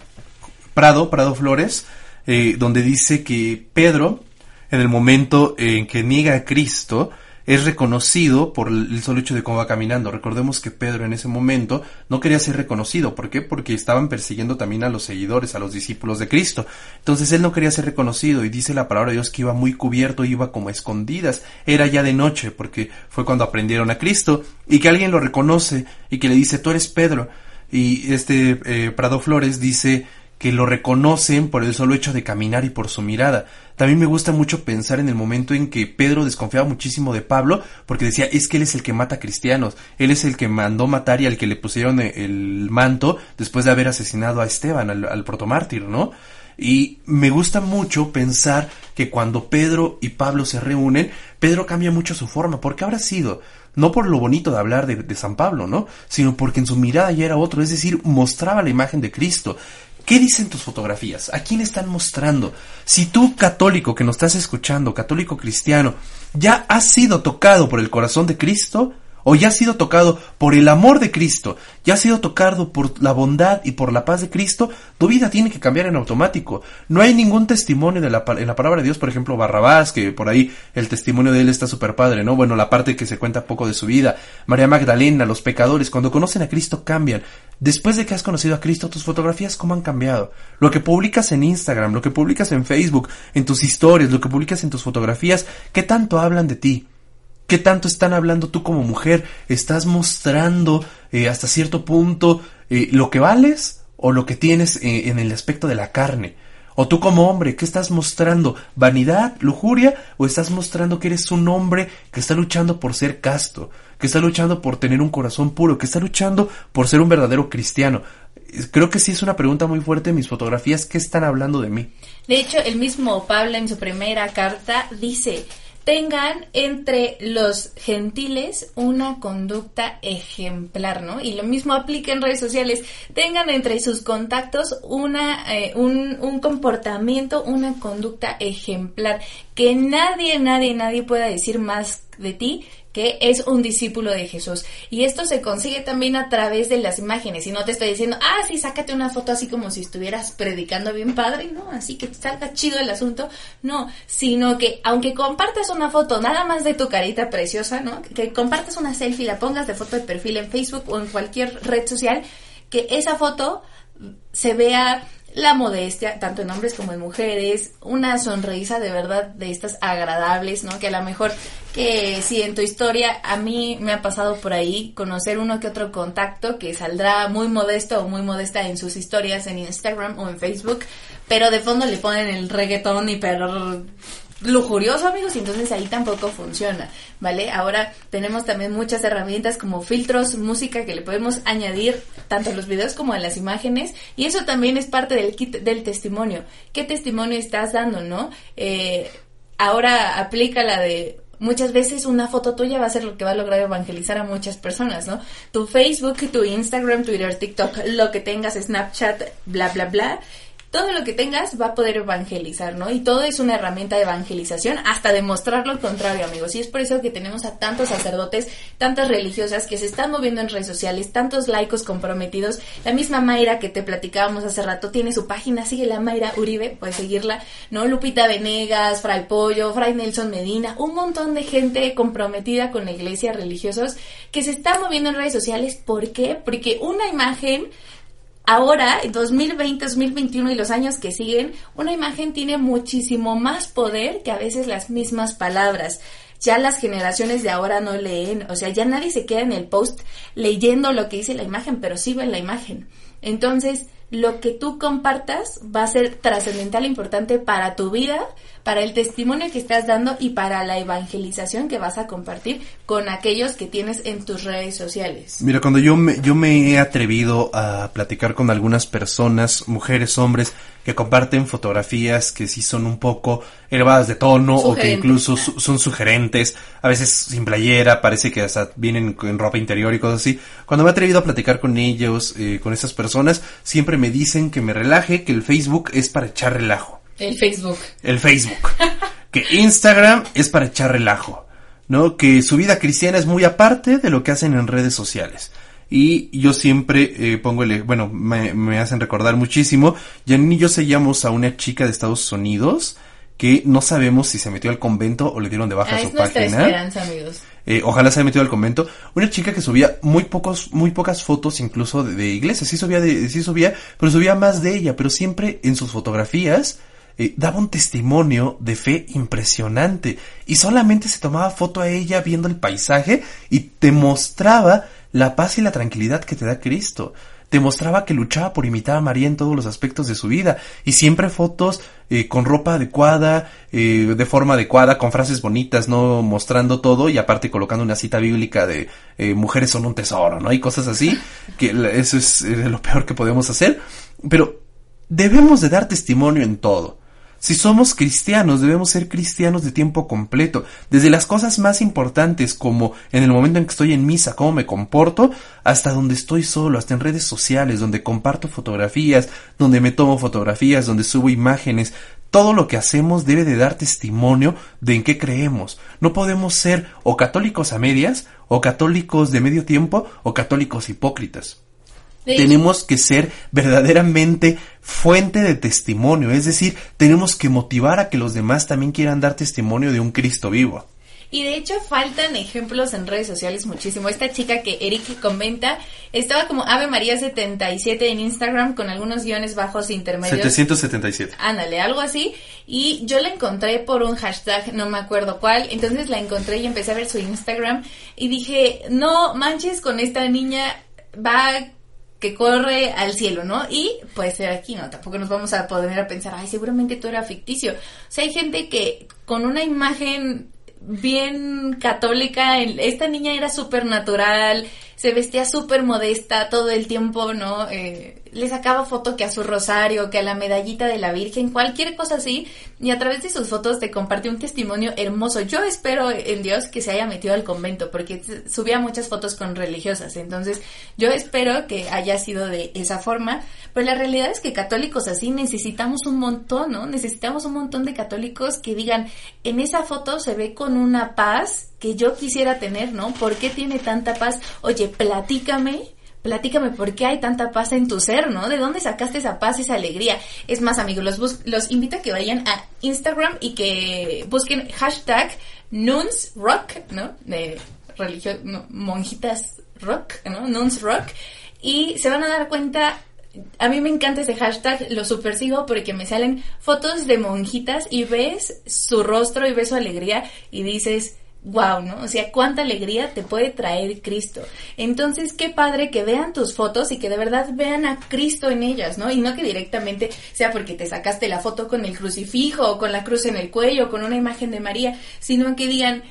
Prado, Prado Flores, eh, donde dice que Pedro, en el momento en que niega a Cristo, es reconocido por el solo hecho de cómo va caminando. Recordemos que Pedro en ese momento no quería ser reconocido. ¿Por qué? Porque estaban persiguiendo también a los seguidores, a los discípulos de Cristo. Entonces él no quería ser reconocido y dice la palabra de Dios que iba muy cubierto, iba como escondidas. Era ya de noche porque fue cuando aprendieron a Cristo y que alguien lo reconoce y que le dice, tú eres Pedro. Y este eh, Prado Flores dice, que lo reconocen por el solo hecho de caminar y por su mirada. También me gusta mucho pensar en el momento en que Pedro desconfiaba muchísimo de Pablo porque decía, es que él es el que mata cristianos, él es el que mandó matar y al que le pusieron el manto después de haber asesinado a Esteban, al, al protomártir, ¿no? Y me gusta mucho pensar que cuando Pedro y Pablo se reúnen, Pedro cambia mucho su forma, porque habrá sido, no por lo bonito de hablar de, de, San Pablo, ¿no? Sino porque en su mirada ya era otro, es decir, mostraba la imagen de Cristo. ¿Qué dicen tus fotografías? ¿A quién están mostrando? Si tú, católico que nos estás escuchando, católico cristiano, ya has sido tocado por el corazón de Cristo, o ya has sido tocado por el amor de Cristo, ya has sido tocado por la bondad y por la paz de Cristo, tu vida tiene que cambiar en automático. No hay ningún testimonio de la, en la palabra de Dios, por ejemplo, Barrabás, que por ahí el testimonio de él está súper padre, ¿no? Bueno, la parte que se cuenta poco de su vida, María Magdalena, los pecadores, cuando conocen a Cristo cambian. Después de que has conocido a Cristo, tus fotografías, ¿cómo han cambiado? Lo que publicas en Instagram, lo que publicas en Facebook, en tus historias, lo que publicas en tus fotografías, ¿qué tanto hablan de ti? ¿Qué tanto están hablando tú como mujer? ¿Estás mostrando eh, hasta cierto punto eh, lo que vales o lo que tienes eh, en el aspecto de la carne? O tú como hombre, ¿qué estás mostrando? ¿Vanidad, lujuria? ¿O estás mostrando que eres un hombre que está luchando por ser casto? Que está luchando por tener un corazón puro? Que está luchando por ser un verdadero cristiano? Creo que sí es una pregunta muy fuerte en mis fotografías. ¿Qué están hablando de mí? De hecho, el mismo Pablo en su primera carta dice, tengan entre los gentiles una conducta ejemplar, ¿no? Y lo mismo aplica en redes sociales. Tengan entre sus contactos una, eh, un, un comportamiento, una conducta ejemplar. Que nadie, nadie, nadie pueda decir más de ti que es un discípulo de Jesús. Y esto se consigue también a través de las imágenes. Y no te estoy diciendo, ah, sí, sácate una foto así como si estuvieras predicando bien padre, ¿no? Así que salga chido el asunto. No, sino que aunque compartas una foto nada más de tu carita preciosa, ¿no? Que compartas una selfie, la pongas de foto de perfil en Facebook o en cualquier red social, que esa foto se vea la modestia, tanto en hombres como en mujeres, una sonrisa de verdad de estas agradables, ¿no? Que a lo mejor que si en tu historia a mí me ha pasado por ahí conocer uno que otro contacto que saldrá muy modesto o muy modesta en sus historias en Instagram o en Facebook, pero de fondo le ponen el reggaetón hiper lujurioso, amigos, y entonces ahí tampoco funciona, ¿vale? Ahora tenemos también muchas herramientas como filtros, música que le podemos añadir tanto a los videos como a las imágenes, y eso también es parte del kit del testimonio. ¿Qué testimonio estás dando, no? Eh, ahora aplica la de Muchas veces una foto tuya va a ser lo que va a lograr evangelizar a muchas personas, ¿no? Tu Facebook, tu Instagram, Twitter, TikTok, lo que tengas, Snapchat, bla, bla, bla, todo lo que tengas va a poder evangelizar, ¿no? Y todo es una herramienta de evangelización hasta demostrar lo contrario, amigos. Y es por eso que tenemos a tantos sacerdotes, tantas religiosas que se están moviendo en redes sociales, tantos laicos comprometidos. La misma Mayra que te platicábamos hace rato tiene su página, sigue la Mayra Uribe, puedes seguirla, ¿no? Lupita Venegas, Fray Pollo, Fray Nelson Medina, un montón de gente comprometida con la iglesia, religiosos, que se están moviendo en redes sociales. ¿Por qué? Porque una imagen Ahora, 2020, 2021 y los años que siguen, una imagen tiene muchísimo más poder que a veces las mismas palabras. Ya las generaciones de ahora no leen, o sea, ya nadie se queda en el post leyendo lo que dice la imagen, pero sí ven la imagen. Entonces, lo que tú compartas va a ser trascendental, importante para tu vida, para el testimonio que estás dando y para la evangelización que vas a compartir con aquellos que tienes en tus redes sociales. Mira, cuando yo me, yo me he atrevido a platicar con algunas personas, mujeres, hombres, que comparten fotografías que sí son un poco elevadas de tono o que incluso son sugerentes, a veces sin playera, parece que hasta vienen en ropa interior y cosas así. Cuando me he atrevido a platicar con ellos, eh, con esas personas, siempre me dicen que me relaje, que el Facebook es para echar relajo. El Facebook. El Facebook. que Instagram es para echar relajo. ¿No? Que su vida cristiana es muy aparte de lo que hacen en redes sociales. Y yo siempre eh, pongo el, bueno, me, hacen recordar muchísimo. Janine y yo seguíamos a una chica de Estados Unidos que no sabemos si se metió al convento o le dieron de baja ah, su es página. esperanza, amigos. Eh, ojalá se haya metido al convento. Una chica que subía muy pocos, muy pocas fotos incluso de, de iglesias. Sí subía de, sí subía, pero subía más de ella, pero siempre en sus fotografías eh, daba un testimonio de fe impresionante y solamente se tomaba foto a ella viendo el paisaje y te mostraba la paz y la tranquilidad que te da Cristo. Te mostraba que luchaba por imitar a María en todos los aspectos de su vida y siempre fotos eh, con ropa adecuada, eh, de forma adecuada, con frases bonitas, no mostrando todo y aparte colocando una cita bíblica de mujeres son un tesoro, ¿no? Y cosas así, que eso es lo peor que podemos hacer, pero debemos de dar testimonio en todo. Si somos cristianos, debemos ser cristianos de tiempo completo, desde las cosas más importantes como en el momento en que estoy en misa, cómo me comporto, hasta donde estoy solo, hasta en redes sociales, donde comparto fotografías, donde me tomo fotografías, donde subo imágenes. Todo lo que hacemos debe de dar testimonio de en qué creemos. No podemos ser o católicos a medias, o católicos de medio tiempo, o católicos hipócritas. Tenemos que ser verdaderamente fuente de testimonio, es decir, tenemos que motivar a que los demás también quieran dar testimonio de un Cristo vivo. Y de hecho faltan ejemplos en redes sociales muchísimo. Esta chica que Eric comenta estaba como Ave María 77 en Instagram con algunos guiones bajos intermedios. 777. Ándale, algo así. Y yo la encontré por un hashtag, no me acuerdo cuál. Entonces la encontré y empecé a ver su Instagram y dije, no manches con esta niña, va que corre al cielo, ¿no? Y puede ser aquí, ¿no? Tampoco nos vamos a poner a pensar, ay, seguramente todo era ficticio. O sea, hay gente que con una imagen bien católica, esta niña era súper natural, se vestía súper modesta todo el tiempo, ¿no? Eh, le sacaba foto que a su rosario, que a la medallita de la Virgen, cualquier cosa así, y a través de sus fotos te compartió un testimonio hermoso. Yo espero en Dios que se haya metido al convento, porque subía muchas fotos con religiosas, entonces yo espero que haya sido de esa forma, pero la realidad es que católicos así necesitamos un montón, ¿no? Necesitamos un montón de católicos que digan, en esa foto se ve con una paz que yo quisiera tener, ¿no? ¿Por qué tiene tanta paz? Oye, platícame platícame por qué hay tanta paz en tu ser, ¿no? ¿De dónde sacaste esa paz, esa alegría? Es más, amigos, los, los invito a que vayan a Instagram y que busquen hashtag NunsRock, ¿no? De religión, monjitas rock, ¿no? Nuns rock. Y se van a dar cuenta a mí me encanta ese hashtag, lo supersigo porque me salen fotos de monjitas y ves su rostro y ves su alegría y dices, wow, ¿no? O sea, cuánta alegría te puede traer Cristo. Entonces, qué padre que vean tus fotos y que de verdad vean a Cristo en ellas, ¿no? Y no que directamente sea porque te sacaste la foto con el crucifijo o con la cruz en el cuello o con una imagen de María, sino que digan,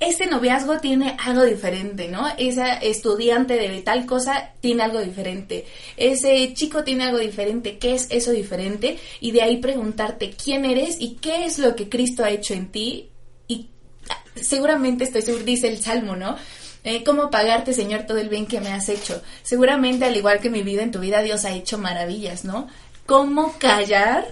ese noviazgo tiene algo diferente, ¿no? Esa estudiante de tal cosa tiene algo diferente. Ese chico tiene algo diferente. ¿Qué es eso diferente? Y de ahí preguntarte quién eres y qué es lo que Cristo ha hecho en ti seguramente estoy seguro, dice el Salmo, ¿no? Eh, ¿Cómo pagarte, Señor, todo el bien que me has hecho? Seguramente, al igual que mi vida, en tu vida Dios ha hecho maravillas, ¿no? ¿Cómo callar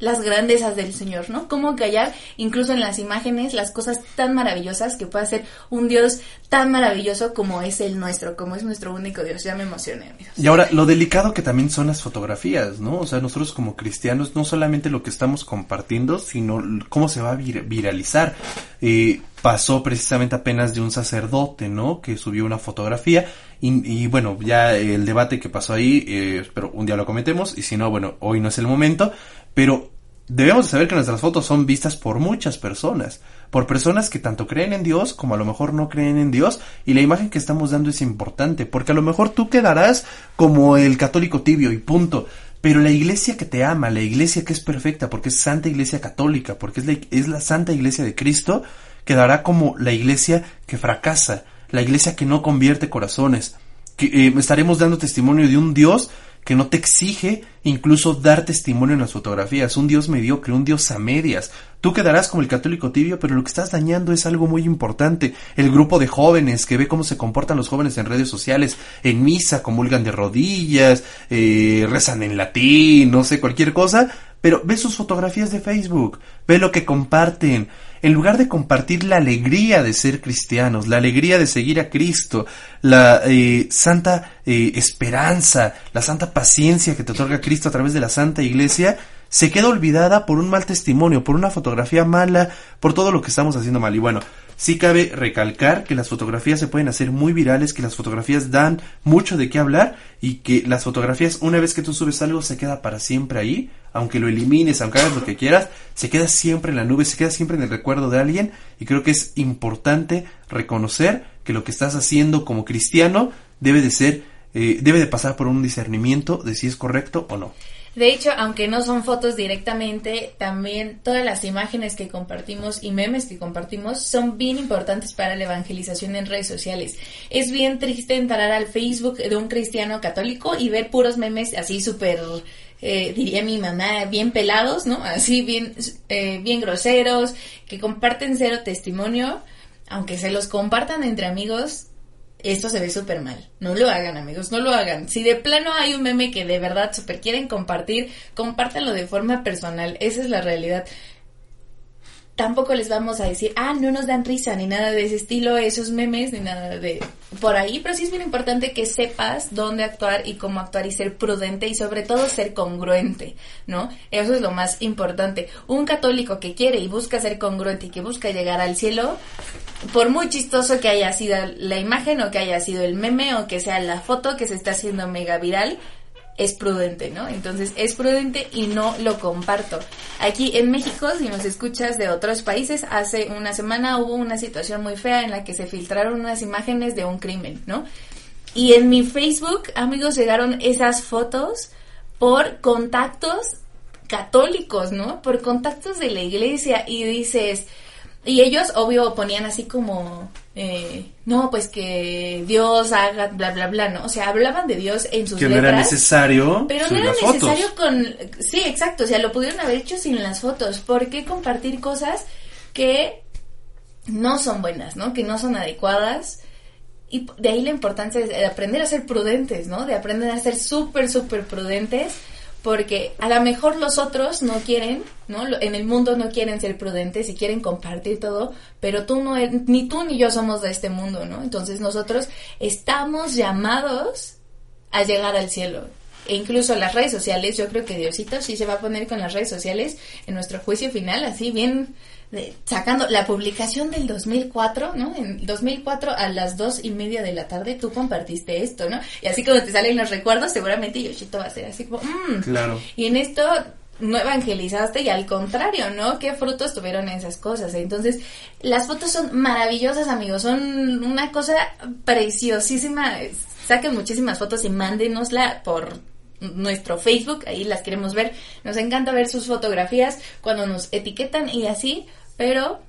las grandezas del Señor, ¿no? Cómo callar incluso en las imágenes las cosas tan maravillosas que puede hacer un Dios tan maravilloso como es el nuestro, como es nuestro único Dios. Ya me emocioné, amigos. Y ahora, lo delicado que también son las fotografías, ¿no? O sea, nosotros como cristianos, no solamente lo que estamos compartiendo, sino cómo se va a vir- viralizar. Eh, pasó precisamente apenas de un sacerdote, ¿no? Que subió una fotografía y, y bueno, ya el debate que pasó ahí, eh, pero un día lo cometemos y si no, bueno, hoy no es el momento, pero debemos de saber que nuestras fotos son vistas por muchas personas, por personas que tanto creen en Dios como a lo mejor no creen en Dios y la imagen que estamos dando es importante, porque a lo mejor tú quedarás como el católico tibio y punto. Pero la iglesia que te ama, la iglesia que es perfecta, porque es Santa Iglesia Católica, porque es la, es la Santa Iglesia de Cristo, quedará como la iglesia que fracasa, la iglesia que no convierte corazones, que eh, estaremos dando testimonio de un Dios que no te exige incluso dar testimonio en las fotografías, un Dios mediocre, un Dios a medias. Tú quedarás como el católico tibio, pero lo que estás dañando es algo muy importante. El grupo de jóvenes que ve cómo se comportan los jóvenes en redes sociales, en misa, comulgan de rodillas, eh, rezan en latín, no sé, cualquier cosa, pero ve sus fotografías de Facebook, ve lo que comparten. En lugar de compartir la alegría de ser cristianos, la alegría de seguir a Cristo, la eh, santa eh, esperanza, la santa paciencia que te otorga Cristo a través de la santa iglesia, se queda olvidada por un mal testimonio, por una fotografía mala, por todo lo que estamos haciendo mal. Y bueno, sí cabe recalcar que las fotografías se pueden hacer muy virales, que las fotografías dan mucho de qué hablar y que las fotografías, una vez que tú subes algo, se queda para siempre ahí, aunque lo elimines, aunque hagas lo que quieras, se queda siempre en la nube, se queda siempre en el recuerdo de alguien y creo que es importante reconocer que lo que estás haciendo como cristiano debe de ser, eh, debe de pasar por un discernimiento de si es correcto o no. De hecho, aunque no son fotos directamente, también todas las imágenes que compartimos y memes que compartimos son bien importantes para la evangelización en redes sociales. Es bien triste entrar al Facebook de un cristiano católico y ver puros memes así súper, eh, diría mi mamá, bien pelados, ¿no? Así bien, eh, bien groseros, que comparten cero testimonio, aunque se los compartan entre amigos, esto se ve súper mal. No lo hagan, amigos, no lo hagan. Si de plano hay un meme que de verdad súper quieren compartir, compártanlo de forma personal. Esa es la realidad. Tampoco les vamos a decir, ah, no nos dan risa, ni nada de ese estilo, esos memes, ni nada de por ahí, pero sí es bien importante que sepas dónde actuar y cómo actuar y ser prudente y sobre todo ser congruente, ¿no? Eso es lo más importante. Un católico que quiere y busca ser congruente y que busca llegar al cielo, por muy chistoso que haya sido la imagen o que haya sido el meme o que sea la foto que se está haciendo mega viral, es prudente, ¿no? Entonces es prudente y no lo comparto. Aquí en México, si nos escuchas de otros países, hace una semana hubo una situación muy fea en la que se filtraron unas imágenes de un crimen, ¿no? Y en mi Facebook, amigos, llegaron esas fotos por contactos católicos, ¿no? Por contactos de la iglesia y dices, y ellos, obvio, ponían así como, eh, no, pues que Dios haga, bla, bla, bla, ¿no? O sea, hablaban de Dios en sus Que no letras. era necesario Pero no era fotos. necesario con... Sí, exacto, o sea, lo pudieron haber hecho sin las fotos. ¿Por qué compartir cosas que no son buenas, ¿no? Que no son adecuadas. Y de ahí la importancia de aprender a ser prudentes, ¿no? De aprender a ser súper, súper prudentes. Porque a lo mejor los otros no quieren, ¿no? En el mundo no quieren ser prudentes y quieren compartir todo, pero tú no, eres- ni tú ni yo somos de este mundo, ¿no? Entonces nosotros estamos llamados a llegar al cielo. E incluso las redes sociales, yo creo que Diosito sí se va a poner con las redes sociales en nuestro juicio final, así bien de- sacando la publicación del 2004, ¿no? En 2004 a las dos y media de la tarde tú compartiste esto, ¿no? Y así como te salen los recuerdos, seguramente Diosito va a ser así como, "Mm". Claro. Y en esto no evangelizaste y al contrario, ¿no? ¿Qué frutos tuvieron esas cosas? Entonces, las fotos son maravillosas, amigos, son una cosa preciosísima. Saquen muchísimas fotos y mándenosla por nuestro Facebook, ahí las queremos ver. Nos encanta ver sus fotografías cuando nos etiquetan y así, pero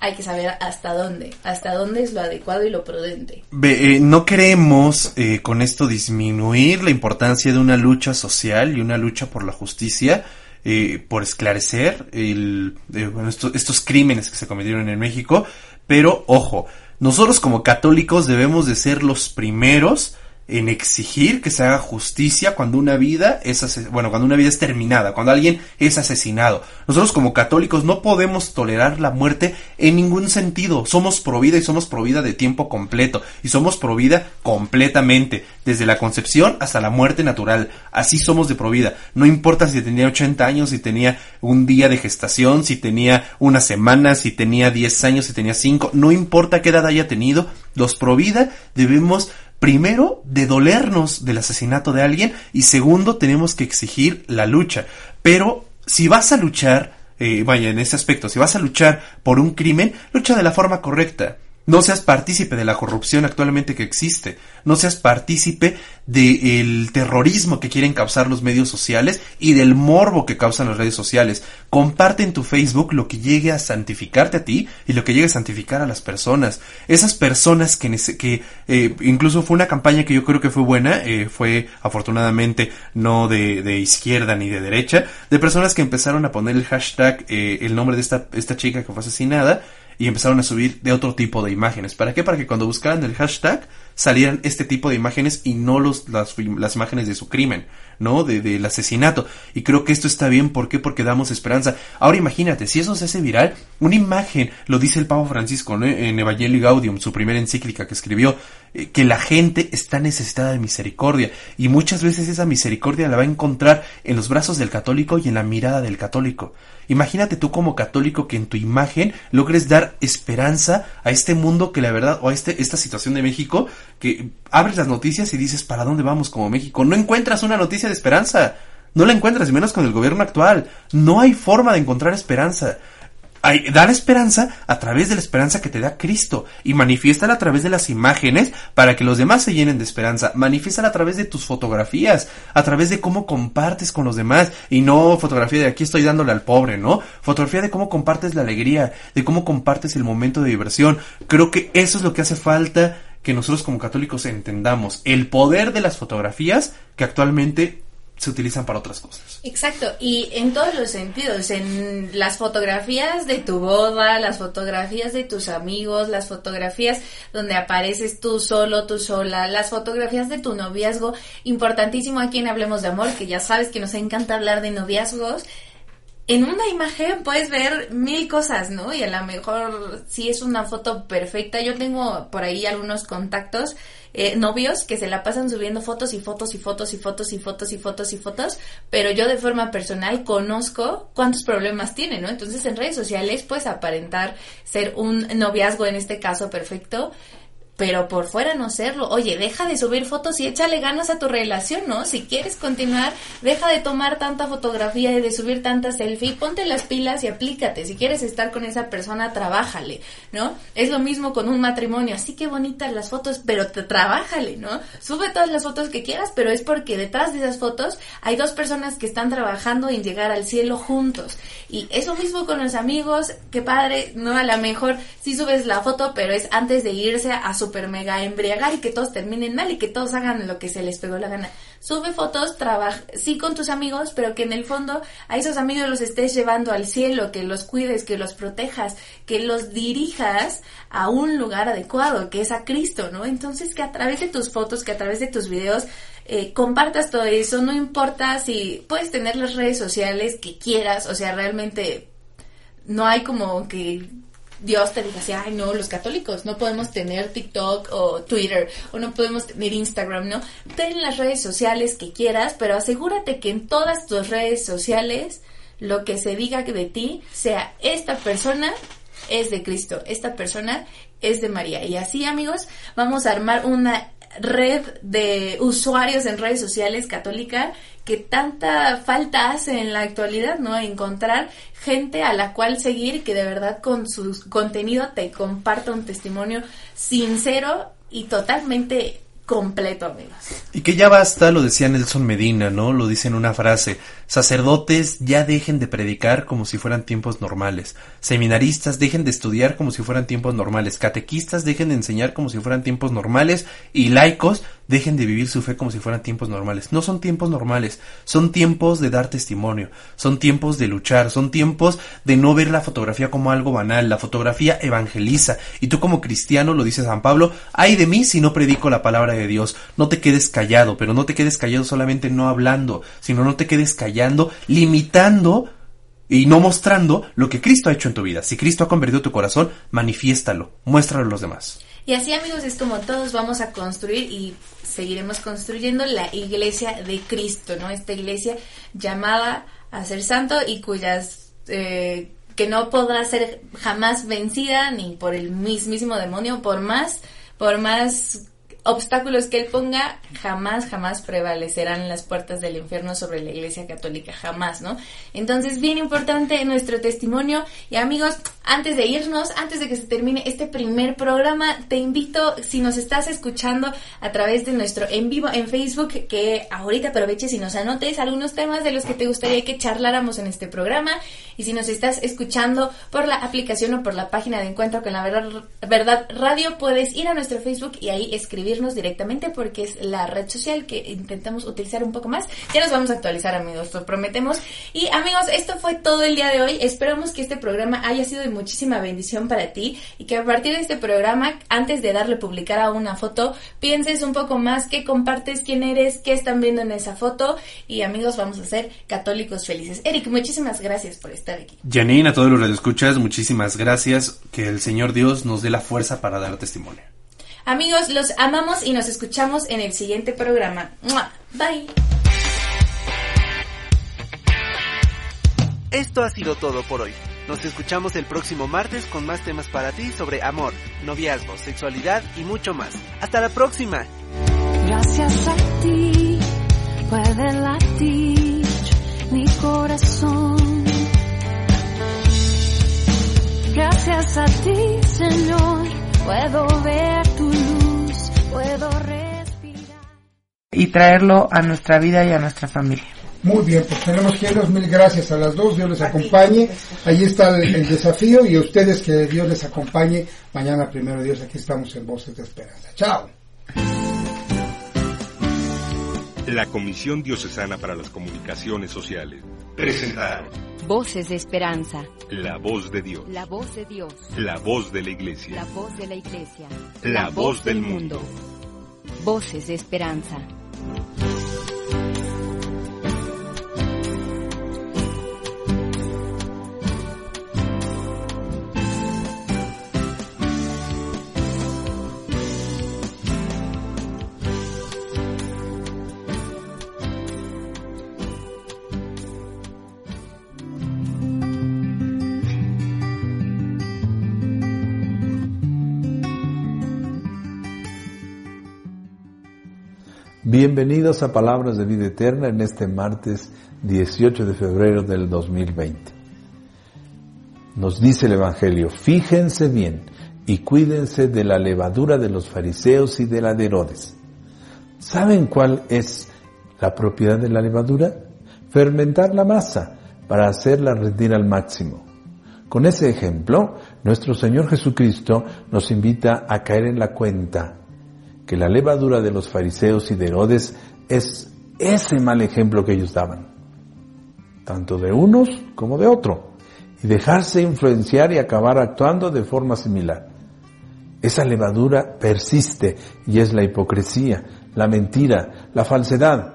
hay que saber hasta dónde, hasta dónde es lo adecuado y lo prudente. Eh, no queremos eh, con esto disminuir la importancia de una lucha social y una lucha por la justicia. eh, por esclarecer el, eh, bueno, esto- estos crímenes que se cometieron en México, pero ojo, nosotros como católicos debemos de ser los primeros en exigir que se haga justicia cuando una vida es bueno, cuando una vida es terminada, cuando alguien es asesinado. Nosotros como católicos no podemos tolerar la muerte en ningún sentido. Somos pro vida y somos pro vida de tiempo completo y somos pro vida completamente, desde la concepción hasta la muerte natural. Así somos de pro vida. No importa si tenía 80 años, si tenía un día de gestación, si tenía una semana, si tenía 10 años, si tenía 5, no importa qué edad haya tenido, los pro vida debemos primero de dolernos del asesinato de alguien y segundo tenemos que exigir la lucha. Pero si vas a luchar, eh, vaya, en ese aspecto, si vas a luchar por un crimen, lucha de la forma correcta. No seas partícipe de la corrupción actualmente que existe. No seas partícipe del terrorismo que quieren causar los medios sociales y del morbo que causan las redes sociales. Comparte en tu Facebook lo que llegue a santificarte a ti y lo que llegue a santificar a las personas. Esas personas que, que eh, incluso fue una campaña que yo creo que fue buena, eh, fue afortunadamente no de, de izquierda ni de derecha, de personas que empezaron a poner el hashtag, eh, el nombre de esta, esta chica que fue asesinada y empezaron a subir de otro tipo de imágenes. ¿Para qué? Para que cuando buscaran el hashtag salieran este tipo de imágenes y no los, las, las imágenes de su crimen, ¿no? De, del asesinato. Y creo que esto está bien. ¿Por qué? Porque damos esperanza. Ahora imagínate, si eso se hace viral, una imagen, lo dice el Papa Francisco, ¿no? En Evangelii Gaudium, su primera encíclica que escribió, eh, que la gente está necesitada de misericordia. Y muchas veces esa misericordia la va a encontrar en los brazos del católico y en la mirada del católico. Imagínate tú como católico que en tu imagen logres dar esperanza a este mundo que la verdad, o a este, esta situación de México, que abres las noticias y dices, ¿para dónde vamos como México? No encuentras una noticia de esperanza. No la encuentras, y menos con el gobierno actual. No hay forma de encontrar esperanza. Hay, dar esperanza a través de la esperanza que te da Cristo y manifiéstala a través de las imágenes para que los demás se llenen de esperanza. Manifiéstala a través de tus fotografías, a través de cómo compartes con los demás y no fotografía de aquí estoy dándole al pobre, ¿no? Fotografía de cómo compartes la alegría, de cómo compartes el momento de diversión. Creo que eso es lo que hace falta que nosotros como católicos entendamos. El poder de las fotografías que actualmente se utilizan para otras cosas. Exacto, y en todos los sentidos, en las fotografías de tu boda, las fotografías de tus amigos, las fotografías donde apareces tú solo, tú sola, las fotografías de tu noviazgo, importantísimo aquí en Hablemos de Amor, que ya sabes que nos encanta hablar de noviazgos. En una imagen puedes ver mil cosas, ¿no? Y a lo mejor si es una foto perfecta, yo tengo por ahí algunos contactos eh, novios que se la pasan subiendo fotos y fotos y fotos y fotos y fotos y fotos y fotos, pero yo de forma personal conozco cuántos problemas tiene, ¿no? Entonces en redes sociales puedes aparentar ser un noviazgo en este caso perfecto, pero por fuera no serlo. Oye, deja de subir fotos y échale ganas a tu relación, ¿no? Si quieres continuar, deja de tomar tanta fotografía y de subir tanta selfie, ponte las pilas y aplícate. Si quieres estar con esa persona, trabájale, ¿no? Es lo mismo con un matrimonio, así que bonitas las fotos, pero te trabájale, ¿no? Sube todas las fotos que quieras, pero es porque detrás de esas fotos hay dos personas que están trabajando en llegar al cielo juntos. Y eso mismo con los amigos, qué padre, ¿no? A lo mejor sí subes la foto, pero es antes de irse a super mega embriagar y que todos terminen mal y que todos hagan lo que se les pegó la gana. Sube fotos, trabaja, sí con tus amigos, pero que en el fondo a esos amigos los estés llevando al cielo, que los cuides, que los protejas, que los dirijas a un lugar adecuado, que es a Cristo, ¿no? Entonces que a través de tus fotos, que a través de tus videos, eh, compartas todo eso, no importa si puedes tener las redes sociales que quieras, o sea, realmente no hay como que Dios te diga así, ay no, los católicos no podemos tener TikTok o Twitter o no podemos tener Instagram, ¿no? Ten las redes sociales que quieras, pero asegúrate que en todas tus redes sociales lo que se diga de ti sea esta persona es de Cristo, esta persona es de María. Y así amigos, vamos a armar una red de usuarios en redes sociales católica que tanta falta hace en la actualidad, ¿no? Encontrar gente a la cual seguir que de verdad con su contenido te comparta un testimonio sincero y totalmente completo, amigos. Y que ya basta, lo decía Nelson Medina, ¿no? Lo dice en una frase, sacerdotes ya dejen de predicar como si fueran tiempos normales, seminaristas dejen de estudiar como si fueran tiempos normales, catequistas dejen de enseñar como si fueran tiempos normales y laicos dejen de vivir su fe como si fueran tiempos normales. No son tiempos normales, son tiempos de dar testimonio, son tiempos de luchar, son tiempos de no ver la fotografía como algo banal, la fotografía evangeliza y tú como cristiano lo dice San Pablo, ay de mí si no predico la palabra de Dios, no te quedes callado, pero no te quedes callado solamente no hablando, sino no te quedes callando, limitando y no mostrando lo que Cristo ha hecho en tu vida. Si Cristo ha convertido tu corazón, manifiéstalo, muéstralo a los demás. Y así amigos es como todos vamos a construir y seguiremos construyendo la iglesia de Cristo, ¿no? Esta iglesia llamada a ser santo y cuyas... Eh, que no podrá ser jamás vencida ni por el mismísimo demonio, por más, por más obstáculos que él ponga jamás, jamás prevalecerán las puertas del infierno sobre la Iglesia Católica, jamás, ¿no? Entonces, bien importante nuestro testimonio y amigos, antes de irnos, antes de que se termine este primer programa, te invito, si nos estás escuchando a través de nuestro en vivo en Facebook, que ahorita aproveches y nos anotes algunos temas de los que te gustaría que charláramos en este programa y si nos estás escuchando por la aplicación o por la página de encuentro con la verdad, verdad radio, puedes ir a nuestro Facebook y ahí escribir directamente porque es la red social que intentamos utilizar un poco más. Ya nos vamos a actualizar, amigos, lo prometemos. Y amigos, esto fue todo el día de hoy. Esperamos que este programa haya sido de muchísima bendición para ti y que a partir de este programa, antes de darle publicar a una foto, pienses un poco más qué compartes, quién eres, qué están viendo en esa foto y amigos, vamos a ser católicos felices. Eric, muchísimas gracias por estar aquí. Janine, a todos los radioescuchas, muchísimas gracias. Que el Señor Dios nos dé la fuerza para dar testimonio. Amigos, los amamos y nos escuchamos en el siguiente programa. Bye. Esto ha sido todo por hoy. Nos escuchamos el próximo martes con más temas para ti sobre amor, noviazgo, sexualidad y mucho más. Hasta la próxima. Gracias a ti puede latir mi corazón. Gracias a ti, Señor Puedo ver tu luz, puedo respirar. Y traerlo a nuestra vida y a nuestra familia. Muy bien, pues tenemos que irnos. Mil gracias a las dos. Dios les acompañe. Ahí está el, el, desafío y a ustedes que Dios les acompañe. Mañana, primero Dios, aquí estamos en Voces de Esperanza. Chao. La Comisión Diocesana para las Comunicaciones Sociales presentaron Voces de Esperanza. La voz de Dios. La voz de Dios. La voz de la Iglesia. La voz de la Iglesia. La, voz, del mundo. Voces de Esperanza. Bienvenidos a Palabras de Vida Eterna en este martes 18 de febrero del 2020. Nos dice el Evangelio, fíjense bien y cuídense de la levadura de los fariseos y de la de Herodes. ¿Saben cuál es la propiedad de la levadura? Fermentar la masa para hacerla rendir al máximo. Con ese ejemplo, nuestro Señor Jesucristo nos invita a caer en la cuenta que la levadura de los fariseos y de Herodes es ese mal ejemplo que ellos daban, tanto de unos como de otro, y dejarse influenciar y acabar actuando de forma similar. Esa levadura persiste y es la hipocresía, la mentira, la falsedad,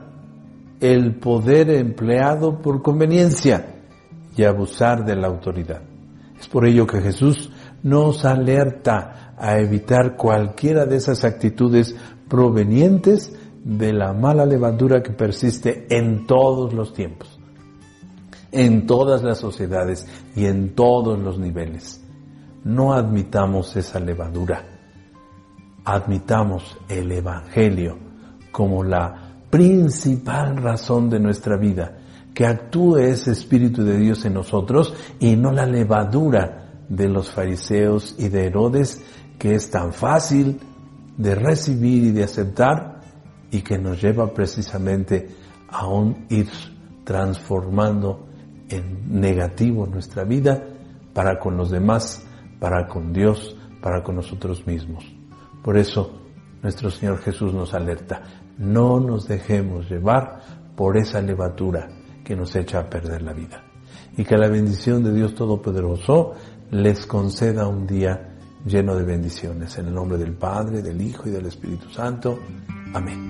el poder empleado por conveniencia y abusar de la autoridad. Es por ello que Jesús nos alerta a evitar cualquiera de esas actitudes provenientes de la mala levadura que persiste en todos los tiempos, en todas las sociedades y en todos los niveles. No admitamos esa levadura, admitamos el Evangelio como la principal razón de nuestra vida, que actúe ese Espíritu de Dios en nosotros y no la levadura de los fariseos y de Herodes que es tan fácil de recibir y de aceptar y que nos lleva precisamente a un ir transformando en negativo nuestra vida para con los demás, para con Dios, para con nosotros mismos. Por eso nuestro Señor Jesús nos alerta, no nos dejemos llevar por esa levatura que nos echa a perder la vida. Y que la bendición de Dios Todopoderoso les conceda un día lleno de bendiciones. En el nombre del Padre, del Hijo y del Espíritu Santo. Amén.